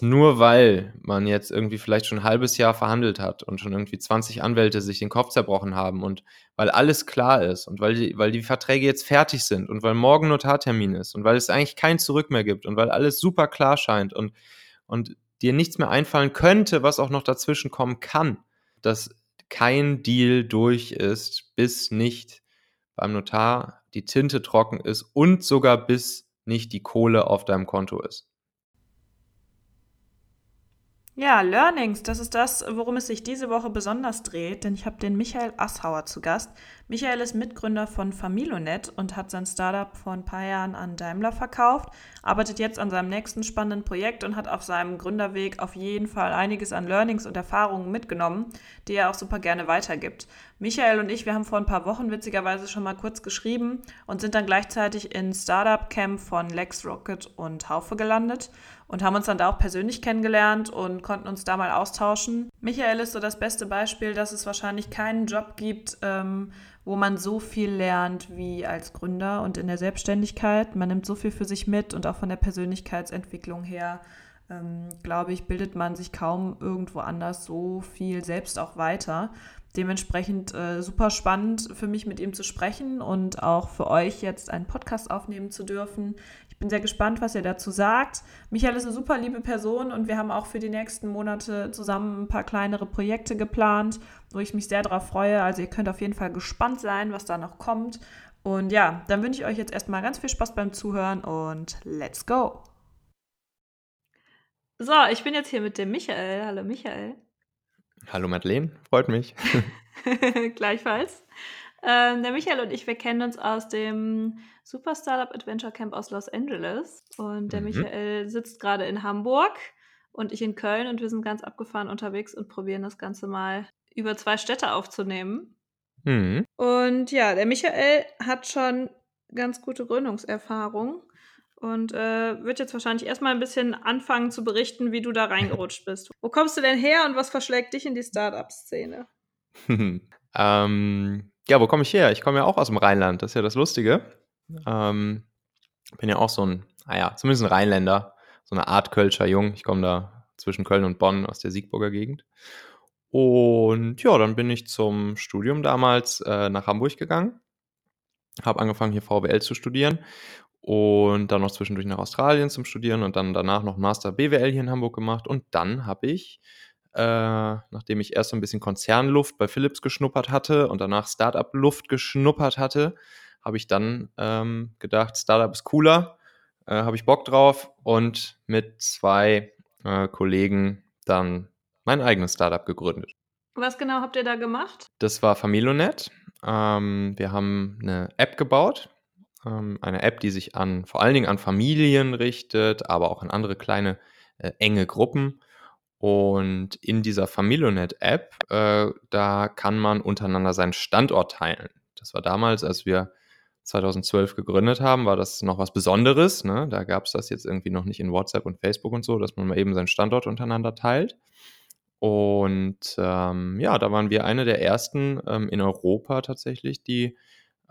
nur weil man jetzt irgendwie vielleicht schon ein halbes Jahr verhandelt hat und schon irgendwie 20 Anwälte sich den Kopf zerbrochen haben und weil alles klar ist und weil die, weil die Verträge jetzt fertig sind und weil morgen Notartermin ist und weil es eigentlich kein Zurück mehr gibt und weil alles super klar scheint und, und dir nichts mehr einfallen könnte, was auch noch dazwischen kommen kann, dass kein Deal durch ist, bis nicht beim Notar die Tinte trocken ist und sogar bis nicht die Kohle auf deinem Konto ist. Ja, Learnings, das ist das, worum es sich diese Woche besonders dreht, denn ich habe den Michael Asshauer zu Gast. Michael ist Mitgründer von Familonet und hat sein Startup vor ein paar Jahren an Daimler verkauft, arbeitet jetzt an seinem nächsten spannenden Projekt und hat auf seinem Gründerweg auf jeden Fall einiges an Learnings und Erfahrungen mitgenommen, die er auch super gerne weitergibt. Michael und ich, wir haben vor ein paar Wochen witzigerweise schon mal kurz geschrieben und sind dann gleichzeitig in Startup Camp von Lex Rocket und Haufe gelandet und haben uns dann da auch persönlich kennengelernt und konnten uns da mal austauschen. Michael ist so das beste Beispiel, dass es wahrscheinlich keinen Job gibt, ähm, wo man so viel lernt wie als Gründer und in der Selbstständigkeit. Man nimmt so viel für sich mit und auch von der Persönlichkeitsentwicklung her, ähm, glaube ich, bildet man sich kaum irgendwo anders so viel selbst auch weiter. Dementsprechend äh, super spannend für mich mit ihm zu sprechen und auch für euch jetzt einen Podcast aufnehmen zu dürfen. Ich bin sehr gespannt, was ihr dazu sagt. Michael ist eine super liebe Person und wir haben auch für die nächsten Monate zusammen ein paar kleinere Projekte geplant, wo ich mich sehr darauf freue. Also ihr könnt auf jeden Fall gespannt sein, was da noch kommt. Und ja, dann wünsche ich euch jetzt erstmal ganz viel Spaß beim Zuhören und let's go! So, ich bin jetzt hier mit dem Michael. Hallo Michael. Hallo Madeleine, freut mich. Gleichfalls. Ähm, der Michael und ich, wir kennen uns aus dem Super Startup Adventure Camp aus Los Angeles. Und der mhm. Michael sitzt gerade in Hamburg und ich in Köln und wir sind ganz abgefahren unterwegs und probieren das Ganze mal über zwei Städte aufzunehmen. Mhm. Und ja, der Michael hat schon ganz gute Gründungserfahrung und äh, wird jetzt wahrscheinlich erstmal ein bisschen anfangen zu berichten, wie du da reingerutscht bist. Wo kommst du denn her und was verschlägt dich in die Startup-Szene? ähm, ja, wo komme ich her? Ich komme ja auch aus dem Rheinland, das ist ja das Lustige. Ähm, bin ja auch so ein, naja, zumindest ein Rheinländer, so eine Art Kölscher Jung. Ich komme da zwischen Köln und Bonn aus der Siegburger Gegend. Und ja, dann bin ich zum Studium damals äh, nach Hamburg gegangen, habe angefangen hier VWL zu studieren und dann noch zwischendurch nach Australien zum Studieren und dann danach noch Master BWL hier in Hamburg gemacht und dann habe ich äh, nachdem ich erst so ein bisschen Konzernluft bei Philips geschnuppert hatte und danach Startup-Luft geschnuppert hatte, habe ich dann ähm, gedacht, Startup ist cooler, äh, habe ich Bock drauf und mit zwei äh, Kollegen dann mein eigenes Startup gegründet. Was genau habt ihr da gemacht? Das war Familonet. Ähm, wir haben eine App gebaut, ähm, eine App, die sich an vor allen Dingen an Familien richtet, aber auch an andere kleine äh, enge Gruppen. Und in dieser Familionet-App, äh, da kann man untereinander seinen Standort teilen. Das war damals, als wir 2012 gegründet haben, war das noch was Besonderes. Ne? Da gab es das jetzt irgendwie noch nicht in WhatsApp und Facebook und so, dass man mal eben seinen Standort untereinander teilt. Und ähm, ja, da waren wir eine der ersten ähm, in Europa tatsächlich, die,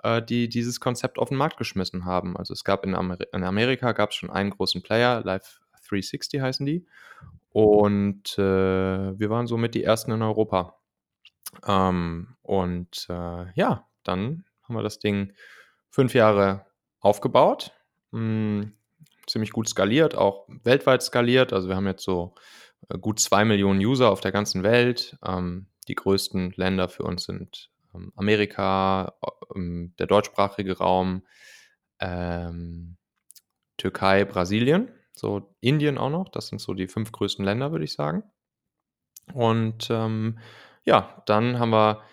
äh, die dieses Konzept auf den Markt geschmissen haben. Also es gab in, Amer in Amerika gab es schon einen großen Player, Live 360 heißen die. Und äh, wir waren somit die ersten in Europa. Ähm, und äh, ja, dann haben wir das Ding fünf Jahre aufgebaut, mh, hm, ziemlich gut skaliert, auch weltweit skaliert. Also wir haben jetzt so äh, gut zwei Millionen User auf der ganzen Welt. Ähm, die größten Länder für uns sind ähm, Amerika, ähm, der deutschsprachige Raum, ähm, Türkei, Brasilien so Indien auch noch. Das sind so die fünf größten Länder, würde ich sagen. Und ähm, ja, dann haben wir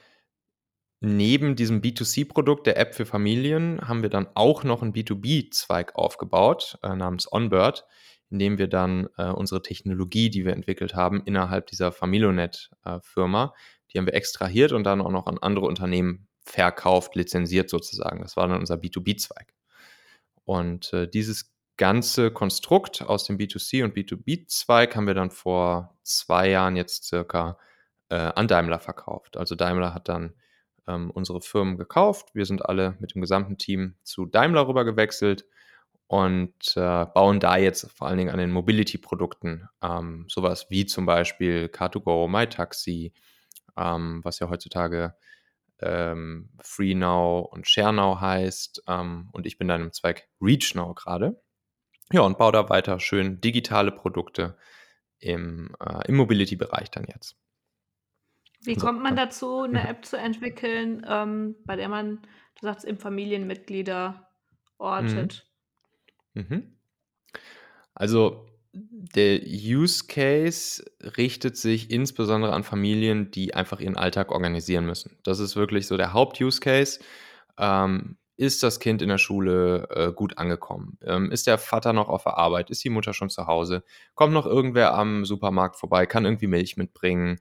neben diesem B2C-Produkt der App für Familien, haben wir dann auch noch einen B2B-Zweig aufgebaut äh, namens Onbird, in dem wir dann äh, unsere Technologie, die wir entwickelt haben, innerhalb dieser Familionet-Firma, äh, die haben wir extrahiert und dann auch noch an andere Unternehmen verkauft, lizenziert sozusagen. Das war dann unser B2B-Zweig. Und äh, dieses ganze Konstrukt aus dem B2C und B2B-Zweig haben wir dann vor zwei Jahren jetzt circa äh, an Daimler verkauft. Also Daimler hat dann ähm, unsere Firmen gekauft. Wir sind alle mit dem gesamten Team zu Daimler rüber gewechselt und äh, bauen da jetzt vor allen Dingen an den Mobility-Produkten, ähm, sowas wie zum Beispiel Car2Go, MyTaxi, ähm, was ja heutzutage ähm, FreeNow und ShareNow heißt. Ähm, und ich bin dann im Zweig ReachNow gerade. Ja, und baue da weiter schön digitale Produkte im, äh, im Mobility-Bereich dann jetzt. Wie kommt man dazu, eine mhm. App zu entwickeln, ähm, bei der man, du sagst, eben Familienmitglieder ortet? Mhm. Mhm. Also der Use Case richtet sich insbesondere an Familien, die einfach ihren Alltag organisieren müssen. Das ist wirklich so der Haupt-Use Case. Ähm, ist das Kind in der Schule äh, gut angekommen? Ähm, ist der Vater noch auf der Arbeit? Ist die Mutter schon zu Hause? Kommt noch irgendwer am Supermarkt vorbei? Kann irgendwie Milch mitbringen?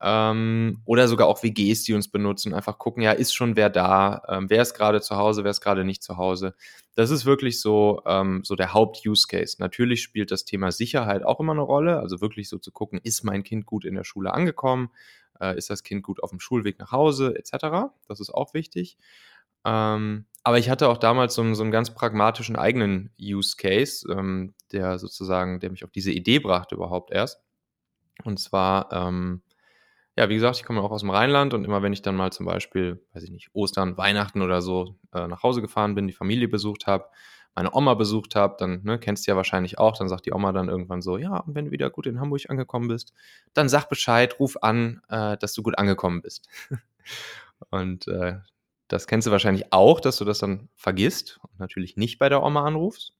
Ähm, oder sogar auch WGs, die uns benutzen, einfach gucken, ja, ist schon wer da? Ähm, wer ist gerade zu Hause? Wer ist gerade nicht zu Hause? Das ist wirklich so, ähm, so der Haupt-Use-Case. Natürlich spielt das Thema Sicherheit auch immer eine Rolle. Also wirklich so zu gucken, ist mein Kind gut in der Schule angekommen? Äh, ist das Kind gut auf dem Schulweg nach Hause? Etc. Das ist auch wichtig. Ähm, aber ich hatte auch damals so einen, so einen ganz pragmatischen eigenen Use Case, ähm, der sozusagen, der mich auf diese Idee brachte überhaupt erst. Und zwar, ähm, ja, wie gesagt, ich komme auch aus dem Rheinland und immer wenn ich dann mal zum Beispiel, weiß ich nicht, Ostern, Weihnachten oder so äh, nach Hause gefahren bin, die Familie besucht habe, meine Oma besucht habe, dann ne, kennst du ja wahrscheinlich auch, dann sagt die Oma dann irgendwann so, ja, und wenn du wieder gut in Hamburg angekommen bist, dann sag Bescheid, ruf an, äh, dass du gut angekommen bist. und äh, das kennst du wahrscheinlich auch, dass du das dann vergisst und natürlich nicht bei der Oma anrufst.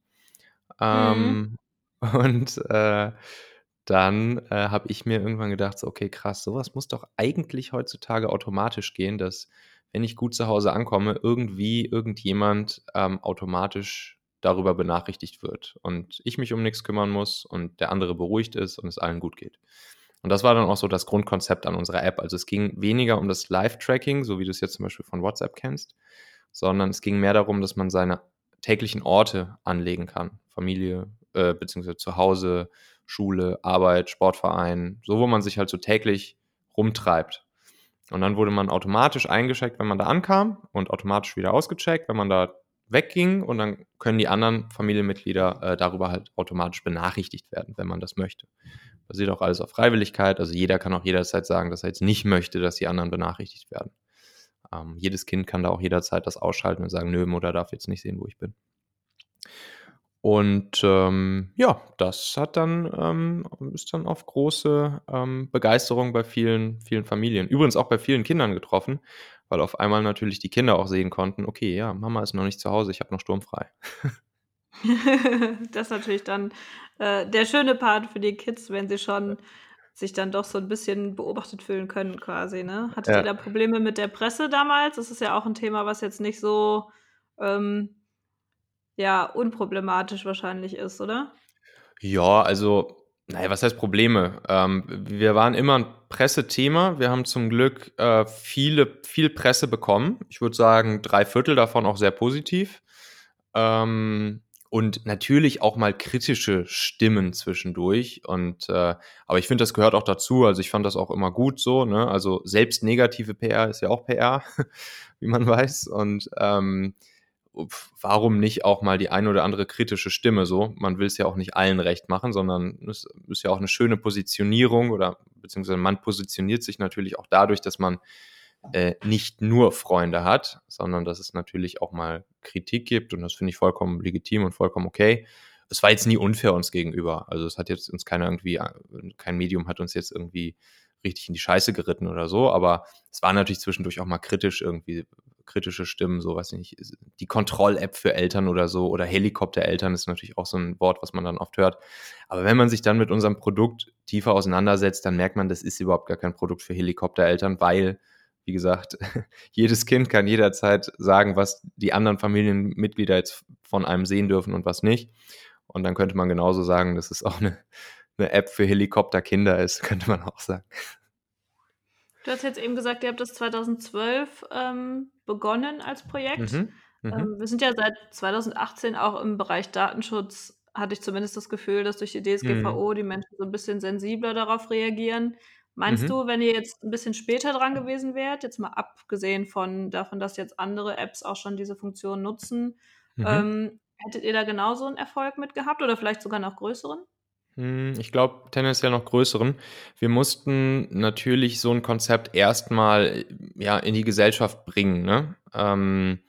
Mhm. Ähm, und äh, dann äh, habe ich mir irgendwann gedacht, so, okay, krass, sowas muss doch eigentlich heutzutage automatisch gehen, dass wenn ich gut zu Hause ankomme, irgendwie irgendjemand ähm, automatisch darüber benachrichtigt wird und ich mich um nichts kümmern muss und der andere beruhigt ist und es allen gut geht. Und das war dann auch so das Grundkonzept an unserer App. Also es ging weniger um das Live-Tracking, so wie du es jetzt zum Beispiel von WhatsApp kennst, sondern es ging mehr darum, dass man seine täglichen Orte anlegen kann. Familie, äh, beziehungsweise zu Hause, Schule, Arbeit, Sportverein, so wo man sich halt so täglich rumtreibt. Und dann wurde man automatisch eingeschickt, wenn man da ankam und automatisch wieder ausgecheckt, wenn man da wegging und dann können die anderen Familienmitglieder äh, darüber halt automatisch benachrichtigt werden, wenn man das möchte. Basiert auch alles auf Freiwilligkeit, also jeder kann auch jederzeit sagen, dass er jetzt nicht möchte, dass die anderen benachrichtigt werden. Ähm, jedes Kind kann da auch jederzeit das ausschalten und sagen, nö, Mutter darf jetzt nicht sehen, wo ich bin. Und ähm, ja, das hat dann, ähm, ist dann auf große ähm, Begeisterung bei vielen, vielen Familien, übrigens auch bei vielen Kindern getroffen, weil auf einmal natürlich die Kinder auch sehen konnten, okay, ja, Mama ist noch nicht zu Hause, ich habe noch sturmfrei. das ist natürlich dann äh, der schöne Part für die Kids, wenn sie schon sich dann doch so ein bisschen beobachtet fühlen können quasi, ne? Hattet ja. ihr da Probleme mit der Presse damals? Das ist ja auch ein Thema, was jetzt nicht so ähm, ja, unproblematisch wahrscheinlich ist, oder? Ja, also, naja, was heißt Probleme? Ähm, wir waren immer ein Pressethema. Wir haben zum Glück äh, viele, viel Presse bekommen. Ich würde sagen, drei Viertel davon auch sehr positiv. Ähm, und natürlich auch mal kritische Stimmen zwischendurch. Und äh, aber ich finde, das gehört auch dazu. Also ich fand das auch immer gut so. Ne? Also selbst negative PR ist ja auch PR, wie man weiß. Und ähm, warum nicht auch mal die ein oder andere kritische Stimme so? Man will es ja auch nicht allen recht machen, sondern es ist ja auch eine schöne Positionierung oder beziehungsweise man positioniert sich natürlich auch dadurch, dass man äh, nicht nur Freunde hat, sondern dass es natürlich auch mal Kritik gibt und das finde ich vollkommen legitim und vollkommen okay. Es war jetzt nie unfair uns gegenüber. Also es hat jetzt uns keiner irgendwie, äh, kein Medium hat uns jetzt irgendwie richtig in die Scheiße geritten oder so, aber es war natürlich zwischendurch auch mal kritisch irgendwie, kritische Stimmen, so weiß ich nicht, die Kontroll-App für Eltern oder so oder Helikopter-Eltern ist natürlich auch so ein Wort, was man dann oft hört. Aber wenn man sich dann mit unserem Produkt tiefer auseinandersetzt, dann merkt man, das ist überhaupt gar kein Produkt für Helikoptereltern, weil, wie gesagt, jedes Kind kann jederzeit sagen, was die anderen Familienmitglieder jetzt von einem sehen dürfen und was nicht. Und dann könnte man genauso sagen, dass es auch eine, eine App für Helikopterkinder ist, könnte man auch sagen. Du hast jetzt eben gesagt, ihr habt das 2012 ähm, begonnen als Projekt. Mhm. Mhm. Ähm, wir sind ja seit 2018 auch im Bereich Datenschutz, hatte ich zumindest das Gefühl, dass durch die DSGVO mhm. die Menschen so ein bisschen sensibler darauf reagieren. Meinst mhm. du, wenn ihr jetzt ein bisschen später dran gewesen wärt, jetzt mal abgesehen von davon, dass jetzt andere Apps auch schon diese Funktion nutzen, mhm. ähm, Hättet ihr da genauso einen Erfolg mit gehabt oder vielleicht sogar noch größeren? Hm, ich glaube tendenziell noch größeren. Wir mussten natürlich so 'n Konzept erst mal, ja, in die Gesellschaft bringen, ne? Ähm,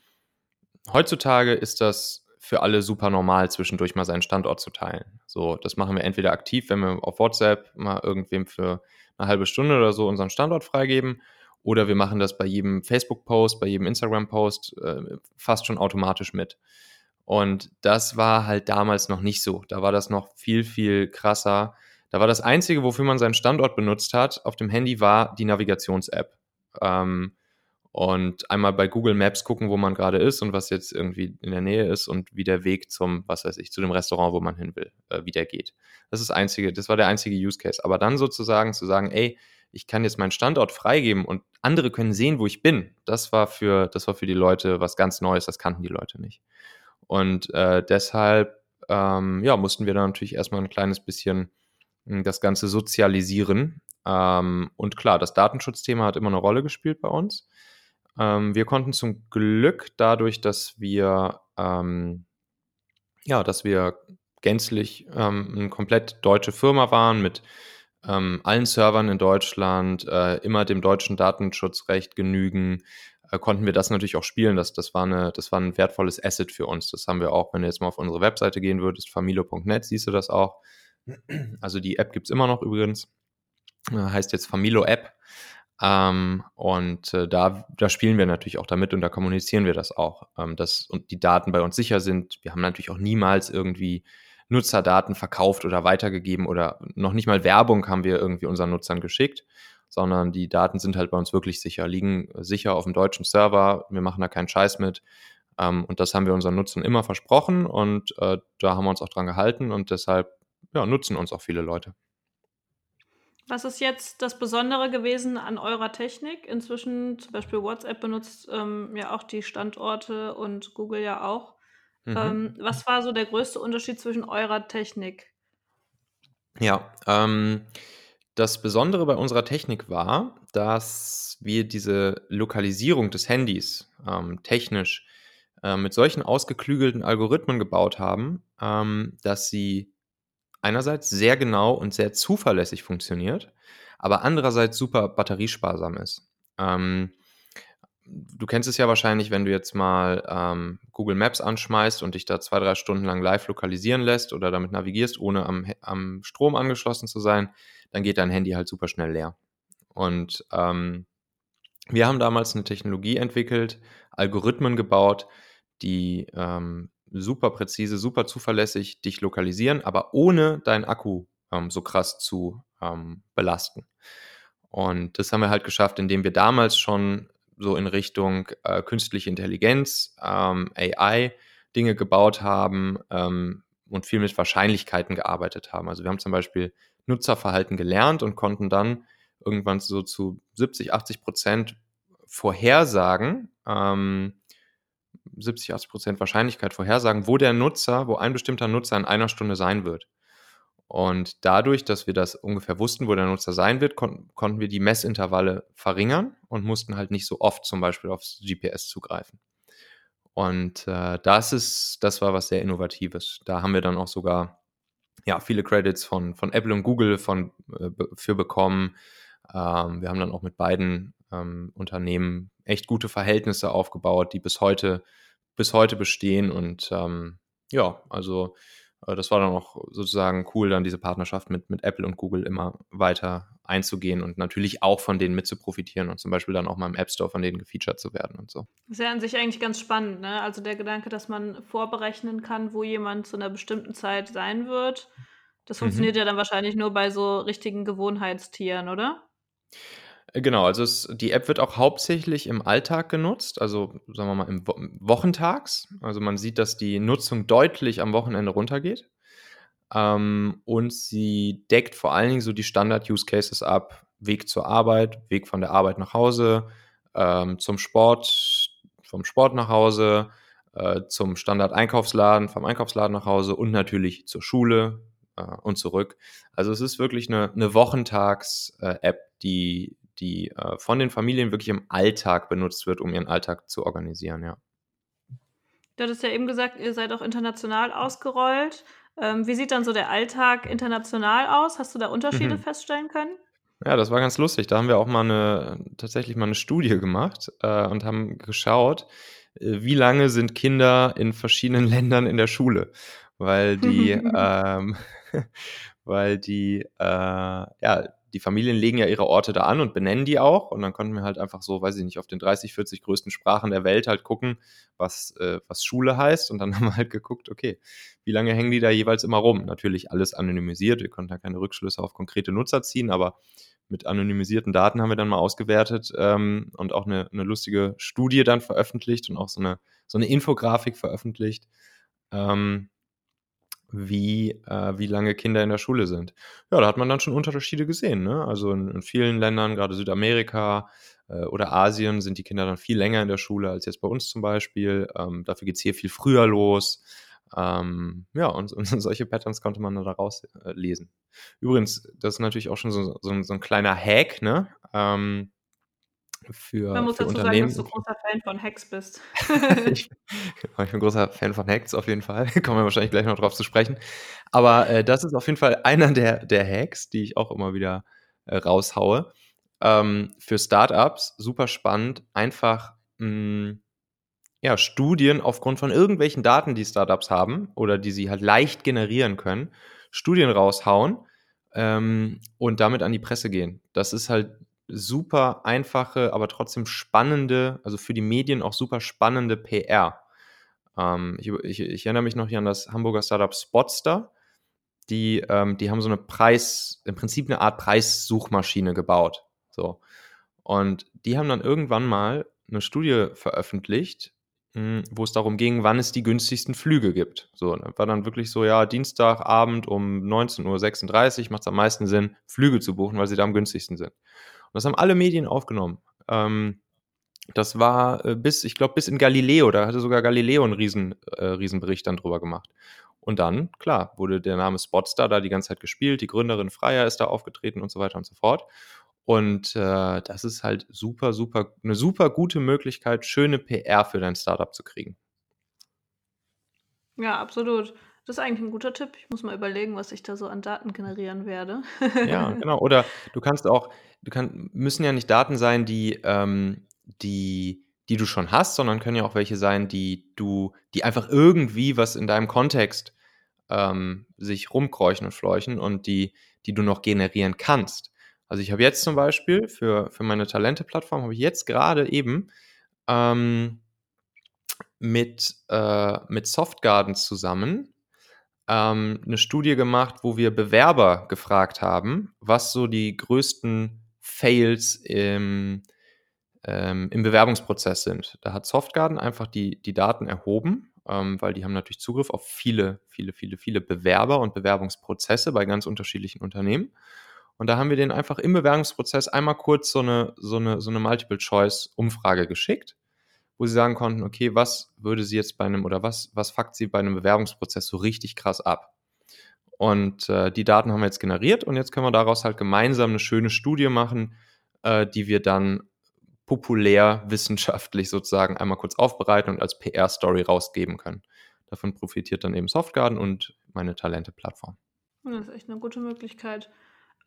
heutzutage ist das für alle super normal, zwischendurch mal seinen Standort zu teilen. So, das machen wir entweder aktiv, wenn wir auf WhatsApp mal irgendwem für 'ne halbe Stunde oder so unseren Standort freigeben, oder wir machen das bei jedem Facebook-Post, bei jedem Instagram-Post, äh, fast schon automatisch mit. Und das war halt damals noch nicht so. Da war das noch viel, viel krasser. Da war das Einzige, wofür man seinen Standort benutzt hat auf dem Handy, war die Navigations-App. Ähm, und einmal bei Google Maps gucken, wo man gerade ist und was jetzt irgendwie in der Nähe ist und wie der Weg zum, was weiß ich, zu dem Restaurant, wo man hin will, äh, wie geht. Das ist das einzige, das war der einzige Use Case. Aber dann sozusagen zu sagen, ey, ich kann jetzt meinen Standort freigeben und andere können sehen, wo ich bin, das war für, das war für die Leute was ganz Neues, das kannten die Leute nicht. Und äh, deshalb ähm, ja, mussten wir dann natürlich erstmal ein kleines bisschen hm, das Ganze sozialisieren. Ähm, und klar, das Datenschutzthema hat immer eine Rolle gespielt bei uns. Ähm, wir konnten zum Glück dadurch, dass wir ähm, ja, dass wir gänzlich ähm, eine komplett deutsche Firma waren mit ähm, allen Servern in Deutschland, äh, immer dem deutschen Datenschutzrecht genügen, äh, konnten wir das natürlich auch spielen. Das, das, war eine, das war ein wertvolles Asset für uns. Das haben wir auch, wenn du jetzt mal auf unsere Webseite gehen würdest, familo.net, siehst du das auch. Also die App gibt es immer noch übrigens. Äh, heißt jetzt Familo App. Ähm, und äh, da, da spielen wir natürlich auch damit und da kommunizieren wir das auch, ähm, dass und die Daten bei uns sicher sind. Wir haben natürlich auch niemals irgendwie Nutzerdaten verkauft oder weitergegeben oder noch nicht mal Werbung haben wir irgendwie unseren Nutzern geschickt, sondern die Daten sind halt bei uns wirklich sicher, liegen sicher auf dem deutschen Server. Wir machen da keinen Scheiß mit. Ähm, und das haben wir unseren Nutzern immer versprochen und äh, da haben wir uns auch dran gehalten und deshalb ja, nutzen uns auch viele Leute. Was ist jetzt das Besondere gewesen an eurer Technik? Inzwischen zum Beispiel WhatsApp benutzt ähm, ja auch die Standorte und Google ja auch. Mhm. Ähm, was war so der größte Unterschied zwischen eurer Technik? Ja, ähm, das Besondere bei unserer Technik war, dass wir diese Lokalisierung des Handys ähm, technisch äh, mit solchen ausgeklügelten Algorithmen gebaut haben, ähm, dass sie einerseits sehr genau und sehr zuverlässig funktioniert, aber andererseits super batteriesparsam ist. Ähm, du kennst es ja wahrscheinlich, wenn du jetzt mal ähm, Google Maps anschmeißt und dich da zwei, drei Stunden lang live lokalisieren lässt oder damit navigierst, ohne am, am Strom angeschlossen zu sein, dann geht dein Handy halt super schnell leer. Und ähm, wir haben damals eine Technologie entwickelt, Algorithmen gebaut, die ähm, super präzise, super zuverlässig dich lokalisieren, aber ohne deinen Akku ähm, so krass zu ähm, belasten. Und das haben wir halt geschafft, indem wir damals schon so in Richtung äh, künstliche Intelligenz, ähm, AI Dinge gebaut haben ähm, und viel mit Wahrscheinlichkeiten gearbeitet haben. Also wir haben zum Beispiel Nutzerverhalten gelernt und konnten dann irgendwann so zu 70, 80 Prozent vorhersagen, ähm, 70, 80 Prozent Wahrscheinlichkeit vorhersagen, wo der Nutzer, wo ein bestimmter Nutzer in einer Stunde sein wird. Und dadurch, dass wir das ungefähr wussten, wo der Nutzer sein wird, kon konnten wir die Messintervalle verringern und mussten halt nicht so oft zum Beispiel aufs GPS zugreifen. Und äh, das ist, das war was sehr Innovatives. Da haben wir dann auch sogar ja, viele Credits von, von Apple und Google von, äh, für bekommen. Ähm, wir haben dann auch mit beiden ähm, Unternehmen echt gute Verhältnisse aufgebaut, die bis heute, bis heute bestehen. Und ähm, ja, also äh, das war dann auch sozusagen cool, dann diese Partnerschaft mit, mit Apple und Google immer weiter einzugehen und natürlich auch von denen mit zu profitieren und zum Beispiel dann auch mal im App Store von denen gefeatured zu werden und so. Das ist ja an sich eigentlich ganz spannend, ne? Also der Gedanke, dass man vorberechnen kann, wo jemand zu einer bestimmten Zeit sein wird. Das mhm. funktioniert mhm. ja dann wahrscheinlich nur bei so richtigen Gewohnheitstieren, oder? Äh, genau, also es, die App wird auch hauptsächlich im Alltag genutzt, also sagen wir mal im Wo Wochentags. Also man sieht, dass die Nutzung deutlich am Wochenende runtergeht. Ähm, und sie deckt vor allen Dingen so die Standard-Use-Cases ab. Weg zur Arbeit, Weg von der Arbeit nach Hause, ähm, zum Sport, vom Sport nach Hause, äh, zum Standard-Einkaufsladen, vom Einkaufsladen nach Hause und natürlich zur Schule äh, und zurück. Also es ist wirklich eine, eine Wochentags-App, äh, die, die äh, von den Familien wirklich im Alltag benutzt wird, um ihren Alltag zu organisieren, ja. Du hattest ja eben gesagt, ihr seid auch international ausgerollt. Ähm, wie sieht dann so der Alltag international aus? Hast du da Unterschiede Mhm. feststellen können? Ja, das war ganz lustig. Da haben wir auch mal 'ne tatsächlich mal 'ne Studie gemacht, äh, und haben geschaut, äh, wie lange sind Kinder in verschiedenen Ländern in der Schule? Weil die, ähm weil die, äh ja, die Familien legen ja ihre Orte da an und benennen die auch. Und dann konnten wir halt einfach so, weiß ich nicht, auf den 30, 40 größten Sprachen der Welt halt gucken, was, äh, was Schule heißt. Und dann haben wir halt geguckt, okay, wie lange hängen die da jeweils immer rum? Natürlich alles anonymisiert. Wir konnten da keine Rückschlüsse auf konkrete Nutzer ziehen, aber mit anonymisierten Daten haben wir dann mal ausgewertet ähm, und auch eine, eine lustige Studie dann veröffentlicht und auch so eine, so eine Infografik veröffentlicht. Ähm, wie, äh, wie lange Kinder in der Schule sind. Ja, da hat man dann schon Unterschiede gesehen. Ne? Also in, in vielen Ländern, gerade Südamerika äh, oder Asien, sind die Kinder dann viel länger in der Schule als jetzt bei uns zum Beispiel. Ähm, dafür geht es hier viel früher los. Ähm, ja, und, und, solche Patterns konnte man da rauslesen. Äh, Übrigens, das ist natürlich auch schon so, so, so ein kleiner Hack, ne? Ähm, für, Man muss für dazu Unternehmen. sagen, dass du großer Fan von Hacks bist. ich, ich, bin großer Fan von Hacks auf jeden Fall. Kommen wir wahrscheinlich gleich noch drauf zu sprechen. Aber äh, das ist auf jeden Fall einer der, der Hacks, die ich auch immer wieder äh, raushaue. Ähm, für Startups super spannend, einfach mh, mm, ja, Studien aufgrund von irgendwelchen Daten, die Startups haben oder die sie halt leicht generieren können, Studien raushauen ähm, und damit an die Presse gehen. Das ist halt super einfache, aber trotzdem spannende, also für die Medien auch super spannende PR. Ähm, ich, ich, ich, erinnere mich noch hier an das Hamburger Startup Spotster. Die, ähm, die haben so eine Preis, im Prinzip eine Art Preissuchmaschine gebaut. So. Und die haben dann irgendwann mal eine Studie veröffentlicht, mh, wo es darum ging, wann es die günstigsten Flüge gibt. So, war dann wirklich so, ja, Dienstagabend um 19.36 Uhr macht es am meisten Sinn, Flüge zu buchen, weil sie da am günstigsten sind. Das haben alle Medien aufgenommen. Ähm, das war äh, bis, ich glaube, bis in Galileo, da hatte sogar Galileo einen riesen, äh, Riesenbericht dann drüber gemacht. Und dann, klar, wurde der Name Spotstar da die ganze Zeit gespielt, die Gründerin Freier ist da aufgetreten und so weiter und so fort. Und äh, das ist halt super, super, eine super gute Möglichkeit, schöne PR für dein Startup zu kriegen. Ja, absolut. Das ist eigentlich ein guter Tipp. Ich muss mal überlegen, was ich da so an Daten generieren werde. Ja, genau. Oder du kannst auch, du kann, müssen ja nicht Daten sein, die, ähm, die, die du schon hast, sondern können ja auch welche sein, die du, die einfach irgendwie was in deinem Kontext ähm, sich rumkräuchen und fleuchen und die, die du noch generieren kannst. Also ich habe jetzt zum Beispiel für, für meine Talente-Plattform, habe ich jetzt gerade eben ähm, mit, äh, mit Softgarden zusammen ähm, eine Studie gemacht, wo wir Bewerber gefragt haben, was so die größten Fails im, ähm, im Bewerbungsprozess sind. Da hat Softgarden einfach die, die Daten erhoben, ähm, weil die haben natürlich Zugriff auf viele, viele, viele, viele Bewerber und Bewerbungsprozesse bei ganz unterschiedlichen Unternehmen. Und da haben wir denen einfach im Bewerbungsprozess einmal kurz so eine, so eine, so eine Multiple-Choice-Umfrage geschickt wo sie sagen konnten, okay, was würde sie jetzt bei einem oder was, was fuckt sie bei einem Bewerbungsprozess so richtig krass ab? Und äh, die Daten haben wir jetzt generiert und jetzt können wir daraus halt gemeinsam eine schöne Studie machen, äh, die wir dann populär wissenschaftlich sozusagen einmal kurz aufbereiten und als PR-Story rausgeben können. Davon profitiert dann eben Softgarden und meine Talente-Plattform. Das ist echt eine gute Möglichkeit.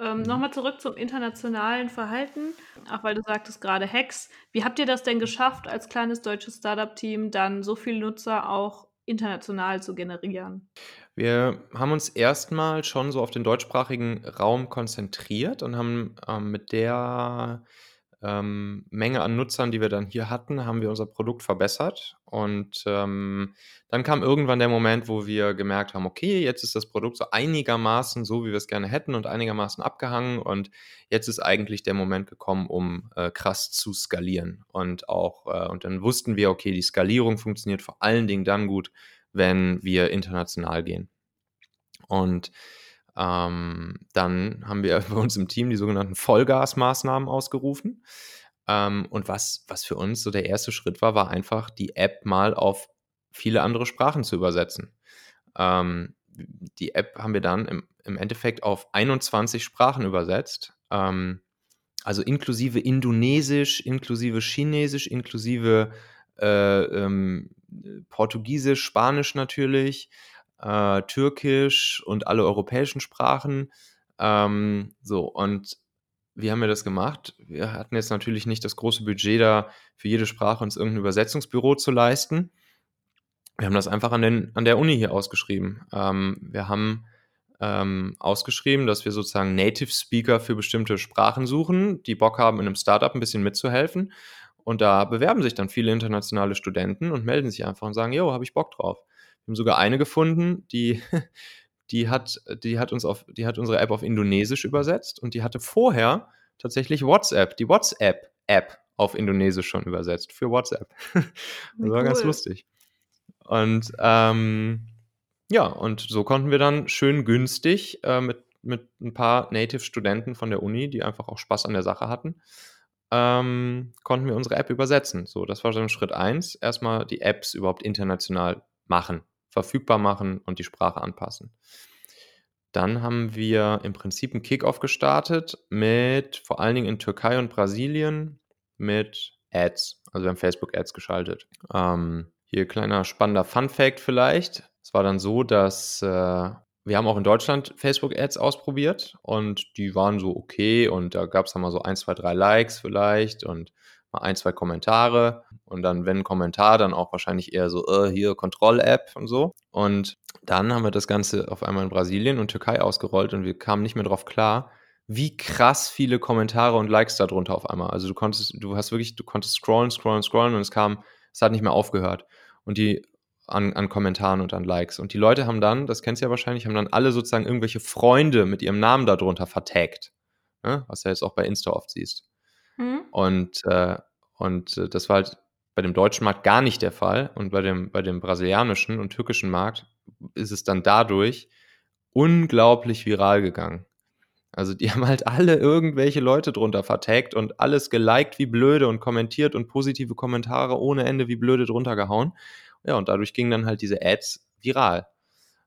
Ähm, mhm. Nochmal zurück zum internationalen Verhalten, auch weil du sagtest gerade Hacks. Wie habt ihr das denn geschafft, als kleines deutsches Startup-Team dann so viele Nutzer auch international zu generieren? Wir haben uns erstmal schon so auf den deutschsprachigen Raum konzentriert und haben ähm, mit der ähm, Menge an Nutzern, die wir dann hier hatten, haben wir unser Produkt verbessert. Und ähm, dann kam irgendwann der Moment, wo wir gemerkt haben, okay, jetzt ist das Produkt so einigermaßen so, wie wir es gerne hätten und einigermaßen abgehangen. Und jetzt ist eigentlich der Moment gekommen, um äh, krass zu skalieren. Und auch, äh, und dann wussten wir, okay, die Skalierung funktioniert vor allen Dingen dann gut, wenn wir international gehen. Und ähm, dann haben wir bei uns im Team die sogenannten Vollgasmaßnahmen ausgerufen. Ähm, und was, was für uns so der erste Schritt war, war einfach die App mal auf viele andere Sprachen zu übersetzen. Ähm, die App haben wir dann im, im Endeffekt auf 21 Sprachen übersetzt. Ähm, also inklusive Indonesisch, inklusive Chinesisch, inklusive äh, ähm, Portugiesisch, Spanisch natürlich, äh, Türkisch und alle europäischen Sprachen. Ähm, so, und wie haben wir das gemacht? Wir hatten jetzt natürlich nicht das große Budget da, für jede Sprache uns irgendein Übersetzungsbüro zu leisten. Wir haben das einfach an, den, an der Uni hier ausgeschrieben. Ähm, wir haben ähm, ausgeschrieben, dass wir sozusagen Native Speaker für bestimmte Sprachen suchen, die Bock haben, in einem Startup ein bisschen mitzuhelfen. Und da bewerben sich dann viele internationale Studenten und melden sich einfach und sagen, jo, habe ich Bock drauf. Wir haben sogar eine gefunden, die, die, hat, die, hat uns auf, die hat unsere App auf Indonesisch übersetzt und die hatte vorher tatsächlich WhatsApp, die WhatsApp-App auf Indonesisch schon übersetzt für WhatsApp. das war cool. ganz lustig. Und ähm, ja, und so konnten wir dann schön günstig äh, mit, mit ein paar Native-Studenten von der Uni, die einfach auch Spaß an der Sache hatten, ähm, konnten wir unsere App übersetzen. So, das war dann Schritt eins. Erstmal die Apps überhaupt international machen, verfügbar machen und die Sprache anpassen. Dann haben wir im Prinzip einen Kickoff gestartet mit vor allen Dingen in Türkei und Brasilien mit Ads. Also wir haben Facebook-Ads geschaltet. Ähm, hier kleiner spannender Fun-Fact vielleicht. Es war dann so, dass äh, wir haben auch in Deutschland Facebook-Ads ausprobiert und die waren so okay und da gab es dann mal so ein, zwei, drei Likes vielleicht und mal ein, zwei Kommentare und dann, wenn ein Kommentar, dann auch wahrscheinlich eher so, äh, hier Kontroll-App und so. Und dann haben wir das Ganze auf einmal in Brasilien und Türkei ausgerollt und wir kamen nicht mehr drauf klar, wie krass viele Kommentare und Likes darunter auf einmal. Also du konntest, du hast wirklich, du konntest scrollen, scrollen, scrollen und es kam, es hat nicht mehr aufgehört. Und die an, an Kommentaren und an Likes. Und die Leute haben dann, das kennst du ja wahrscheinlich, haben dann alle sozusagen irgendwelche Freunde mit ihrem Namen darunter vertagt. Ne? Was du jetzt auch bei Insta oft siehst. Mhm. Und, äh, und äh, das war halt bei dem deutschen Markt gar nicht der Fall. Und bei dem, bei dem brasilianischen und türkischen Markt ist es dann dadurch unglaublich viral gegangen. Also die haben halt alle irgendwelche Leute drunter vertagt und alles geliked wie blöde und kommentiert und positive Kommentare ohne Ende wie blöde drunter gehauen. Ja, und dadurch gingen dann halt diese Ads viral.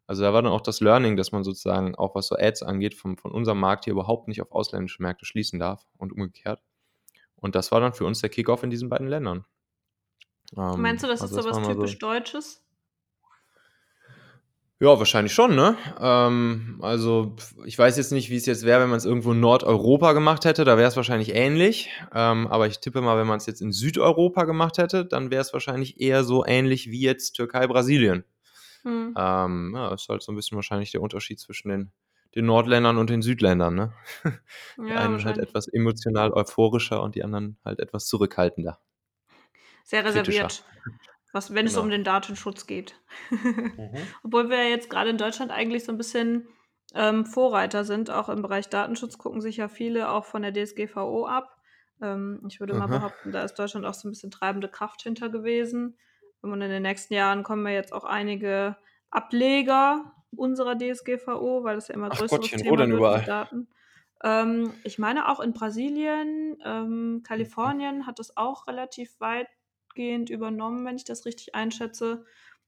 Also da war dann auch das Learning, dass man sozusagen auch was so Ads angeht, vom, von unserem Markt hier überhaupt nicht auf ausländische Märkte schließen darf und umgekehrt. Und das war dann für uns der Kickoff in diesen beiden Ländern. Ähm, Meinst du, das also ist so was typisch so, Deutsches? Ja, wahrscheinlich schon, ne? Ähm, also, ich weiß jetzt nicht, wie es jetzt wäre, wenn man es irgendwo in Nordeuropa gemacht hätte. Da wäre es wahrscheinlich ähnlich. Ähm, aber ich tippe mal, wenn man es jetzt in Südeuropa gemacht hätte, dann wäre es wahrscheinlich eher so ähnlich wie jetzt Türkei, Brasilien. Hm. Ähm, ja, ist halt so ein bisschen wahrscheinlich der Unterschied zwischen den, den Nordländern und den Südländern, ne? die ja, einen halt etwas emotional euphorischer und die anderen halt etwas zurückhaltender. Sehr reserviert. Was, wenn genau. es um den Datenschutz geht. mhm. Obwohl wir jetzt gerade in Deutschland eigentlich so ein bisschen ähm, Vorreiter sind, auch im Bereich Datenschutz gucken sich ja viele auch von der DSGVO ab. Ähm, ich würde mal Aha. behaupten, da ist Deutschland auch so ein bisschen treibende Kraft hinter gewesen. Und in den nächsten Jahren kommen ja jetzt auch einige Ableger unserer DSGVO, weil das ja immer Ach größeres Gottchen, Thema wird überall? Daten. Ähm, ich meine auch in Brasilien, ähm, Kalifornien hat das auch relativ weit weitgehend übernommen, wenn ich das richtig einschätze.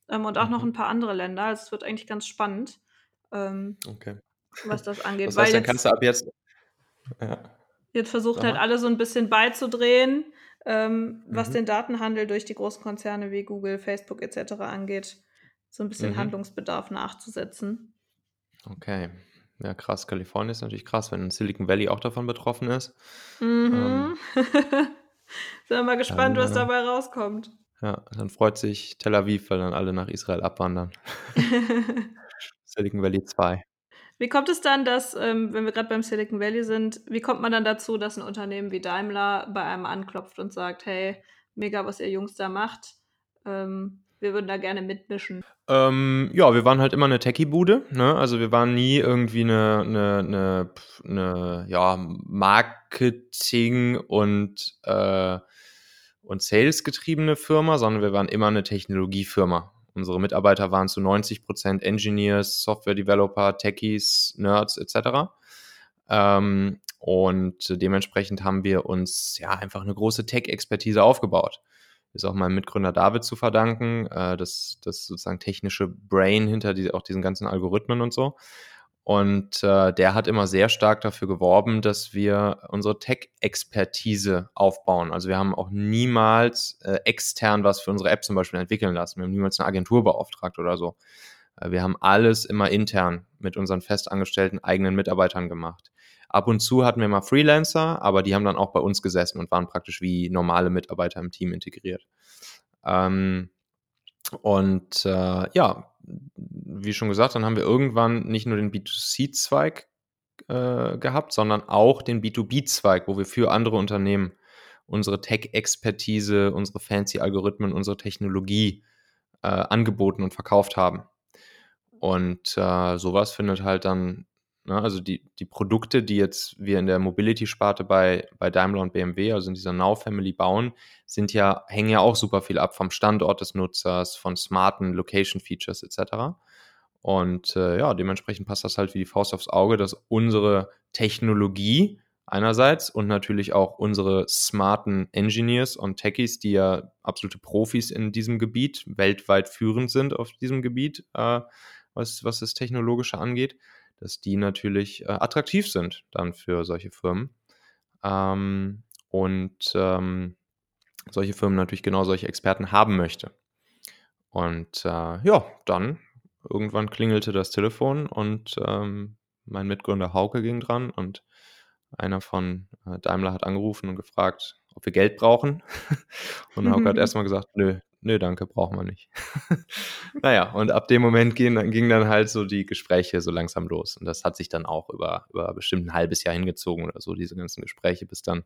Ähm, und auch mhm. noch ein paar andere Länder. Also es wird eigentlich ganz spannend, ähm, okay. was das angeht. Das heißt, dann kannst du ab jetzt. Ja. Jetzt versucht halt alle so ein bisschen beizudrehen, ähm, was mhm. den Datenhandel durch die großen Konzerne wie Google, Facebook etc. angeht, so ein bisschen mhm. Handlungsbedarf nachzusetzen. Okay. Ja, krass. Kalifornien ist natürlich krass, wenn Silicon Valley auch davon betroffen ist. Mhm. Ähm, Sind wir mal gespannt, dann, was dabei rauskommt. Ja, dann freut sich Tel Aviv, weil dann alle nach Israel abwandern. Silicon Valley 2. Wie kommt es dann, dass, ähm, wenn wir gerade beim Silicon Valley sind, wie kommt man dann dazu, dass ein Unternehmen wie Daimler bei einem anklopft und sagt, hey, mega, was ihr Jungs da macht, ähm, wir würden da gerne mitmischen? Ähm, ja, wir waren halt immer eine Techie-Bude. Ne? Also wir waren nie irgendwie eine, eine, eine, eine ja, Marketing- und, äh, und Sales-getriebene Firma, sondern wir waren immer eine Technologiefirma. Unsere Mitarbeiter waren zu 90 Prozent Engineers, Software-Developer, Techies, Nerds etc. Ähm, und dementsprechend haben wir uns ja einfach eine große Tech-Expertise aufgebaut ist auch meinem Mitgründer David zu verdanken, äh, das, das sozusagen technische Brain hinter die, auch diesen ganzen Algorithmen und so. Und äh, der hat immer sehr stark dafür geworben, dass wir unsere Tech-Expertise aufbauen. Also wir haben auch niemals äh, extern was für unsere App zum Beispiel entwickeln lassen. Wir haben niemals eine Agentur beauftragt oder so. Äh, wir haben alles immer intern mit unseren festangestellten eigenen Mitarbeitern gemacht. Ab und zu hatten wir mal Freelancer, aber die haben dann auch bei uns gesessen und waren praktisch wie normale Mitarbeiter im Team integriert. Ähm, und äh, ja, wie schon gesagt, dann haben wir irgendwann nicht nur den B2C-Zweig äh, gehabt, sondern auch den B2B-Zweig, wo wir für andere Unternehmen unsere Tech-Expertise, unsere fancy Algorithmen, unsere Technologie äh, angeboten und verkauft haben. Und äh, sowas findet halt dann Ne? Also die, die Produkte, die jetzt wir in der Mobility-Sparte bei, bei Daimler und BMW, also in dieser Now-Family bauen, sind ja, hängen ja auch super viel ab vom Standort des Nutzers, von smarten Location-Features etc. Und äh, ja, dementsprechend passt das halt wie die Faust aufs Auge, dass unsere Technologie einerseits und natürlich auch unsere smarten Engineers und Techies, die ja absolute Profis in diesem Gebiet, weltweit führend sind auf diesem Gebiet, äh, was, was das Technologische angeht, dass die natürlich äh, attraktiv sind dann für solche Firmen. Ähm, und ähm, solche Firmen natürlich genau solche Experten haben möchte. Und äh, ja, dann irgendwann klingelte das Telefon und ähm, mein Mitgründer Hauke ging dran und einer von äh, Daimler hat angerufen und gefragt, ob wir Geld brauchen. und Hauke hat erstmal gesagt, nö, nö, danke, brauchen wir nicht. naja, und ab dem Moment gingen, gingen dann halt so die Gespräche so langsam los. Und das hat sich dann auch über, über bestimmt ein halbes Jahr hingezogen oder so, diese ganzen Gespräche, bis dann,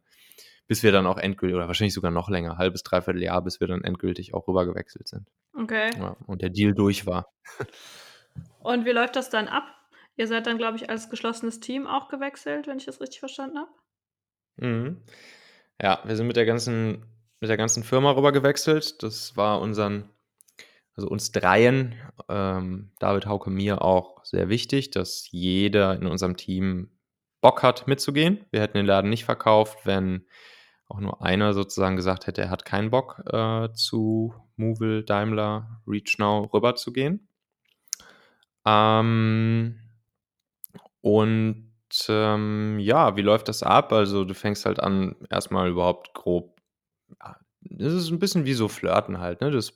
bis wir dann auch endgültig, oder wahrscheinlich sogar noch länger, halbes, dreiviertel Jahr, bis wir dann endgültig auch rüber gewechselt sind. Okay. Ja, und der Deal durch war. und wie läuft das dann ab? Ihr seid dann, glaube ich, als geschlossenes Team auch gewechselt, wenn ich das richtig verstanden habe. Mhm. Ja, wir sind mit der ganzen mit der ganzen Firma rüber gewechselt. Das war unseren, also uns dreien, ähm, David Hauke mir auch sehr wichtig, dass jeder in unserem Team Bock hat mitzugehen. Wir hätten den Laden nicht verkauft, wenn auch nur einer sozusagen gesagt hätte, er hat keinen Bock äh, zu Movil, Daimler, ReachNow rüber zu gehen. Ähm, und ähm, ja, wie läuft das ab? Also du fängst halt an, erstmal überhaupt grob das ist ein bisschen wie so Flirten halt, ne? Das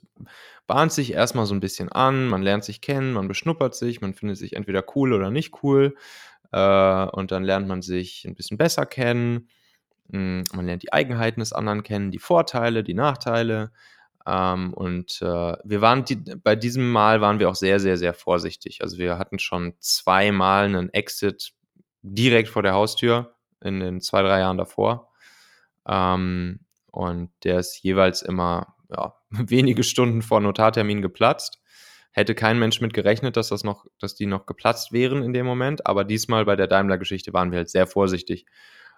bahnt sich erstmal so ein bisschen an, man lernt sich kennen, man beschnuppert sich, man findet sich entweder cool oder nicht cool, äh, und dann lernt man sich ein bisschen besser kennen. Hm, man lernt die Eigenheiten des anderen kennen, die Vorteile, die Nachteile. Ähm, und, äh, wir waren die bei diesem Mal waren wir auch sehr, sehr, sehr vorsichtig. Also, wir hatten schon zweimal einen Exit direkt vor der Haustür in den zwei, drei Jahren davor. Ähm, und der ist jeweils immer ja, wenige Stunden vor Notartermin geplatzt. Hätte kein Mensch mit gerechnet, dass das noch, dass die noch geplatzt wären in dem Moment. Aber diesmal bei der Daimler-Geschichte waren wir halt sehr vorsichtig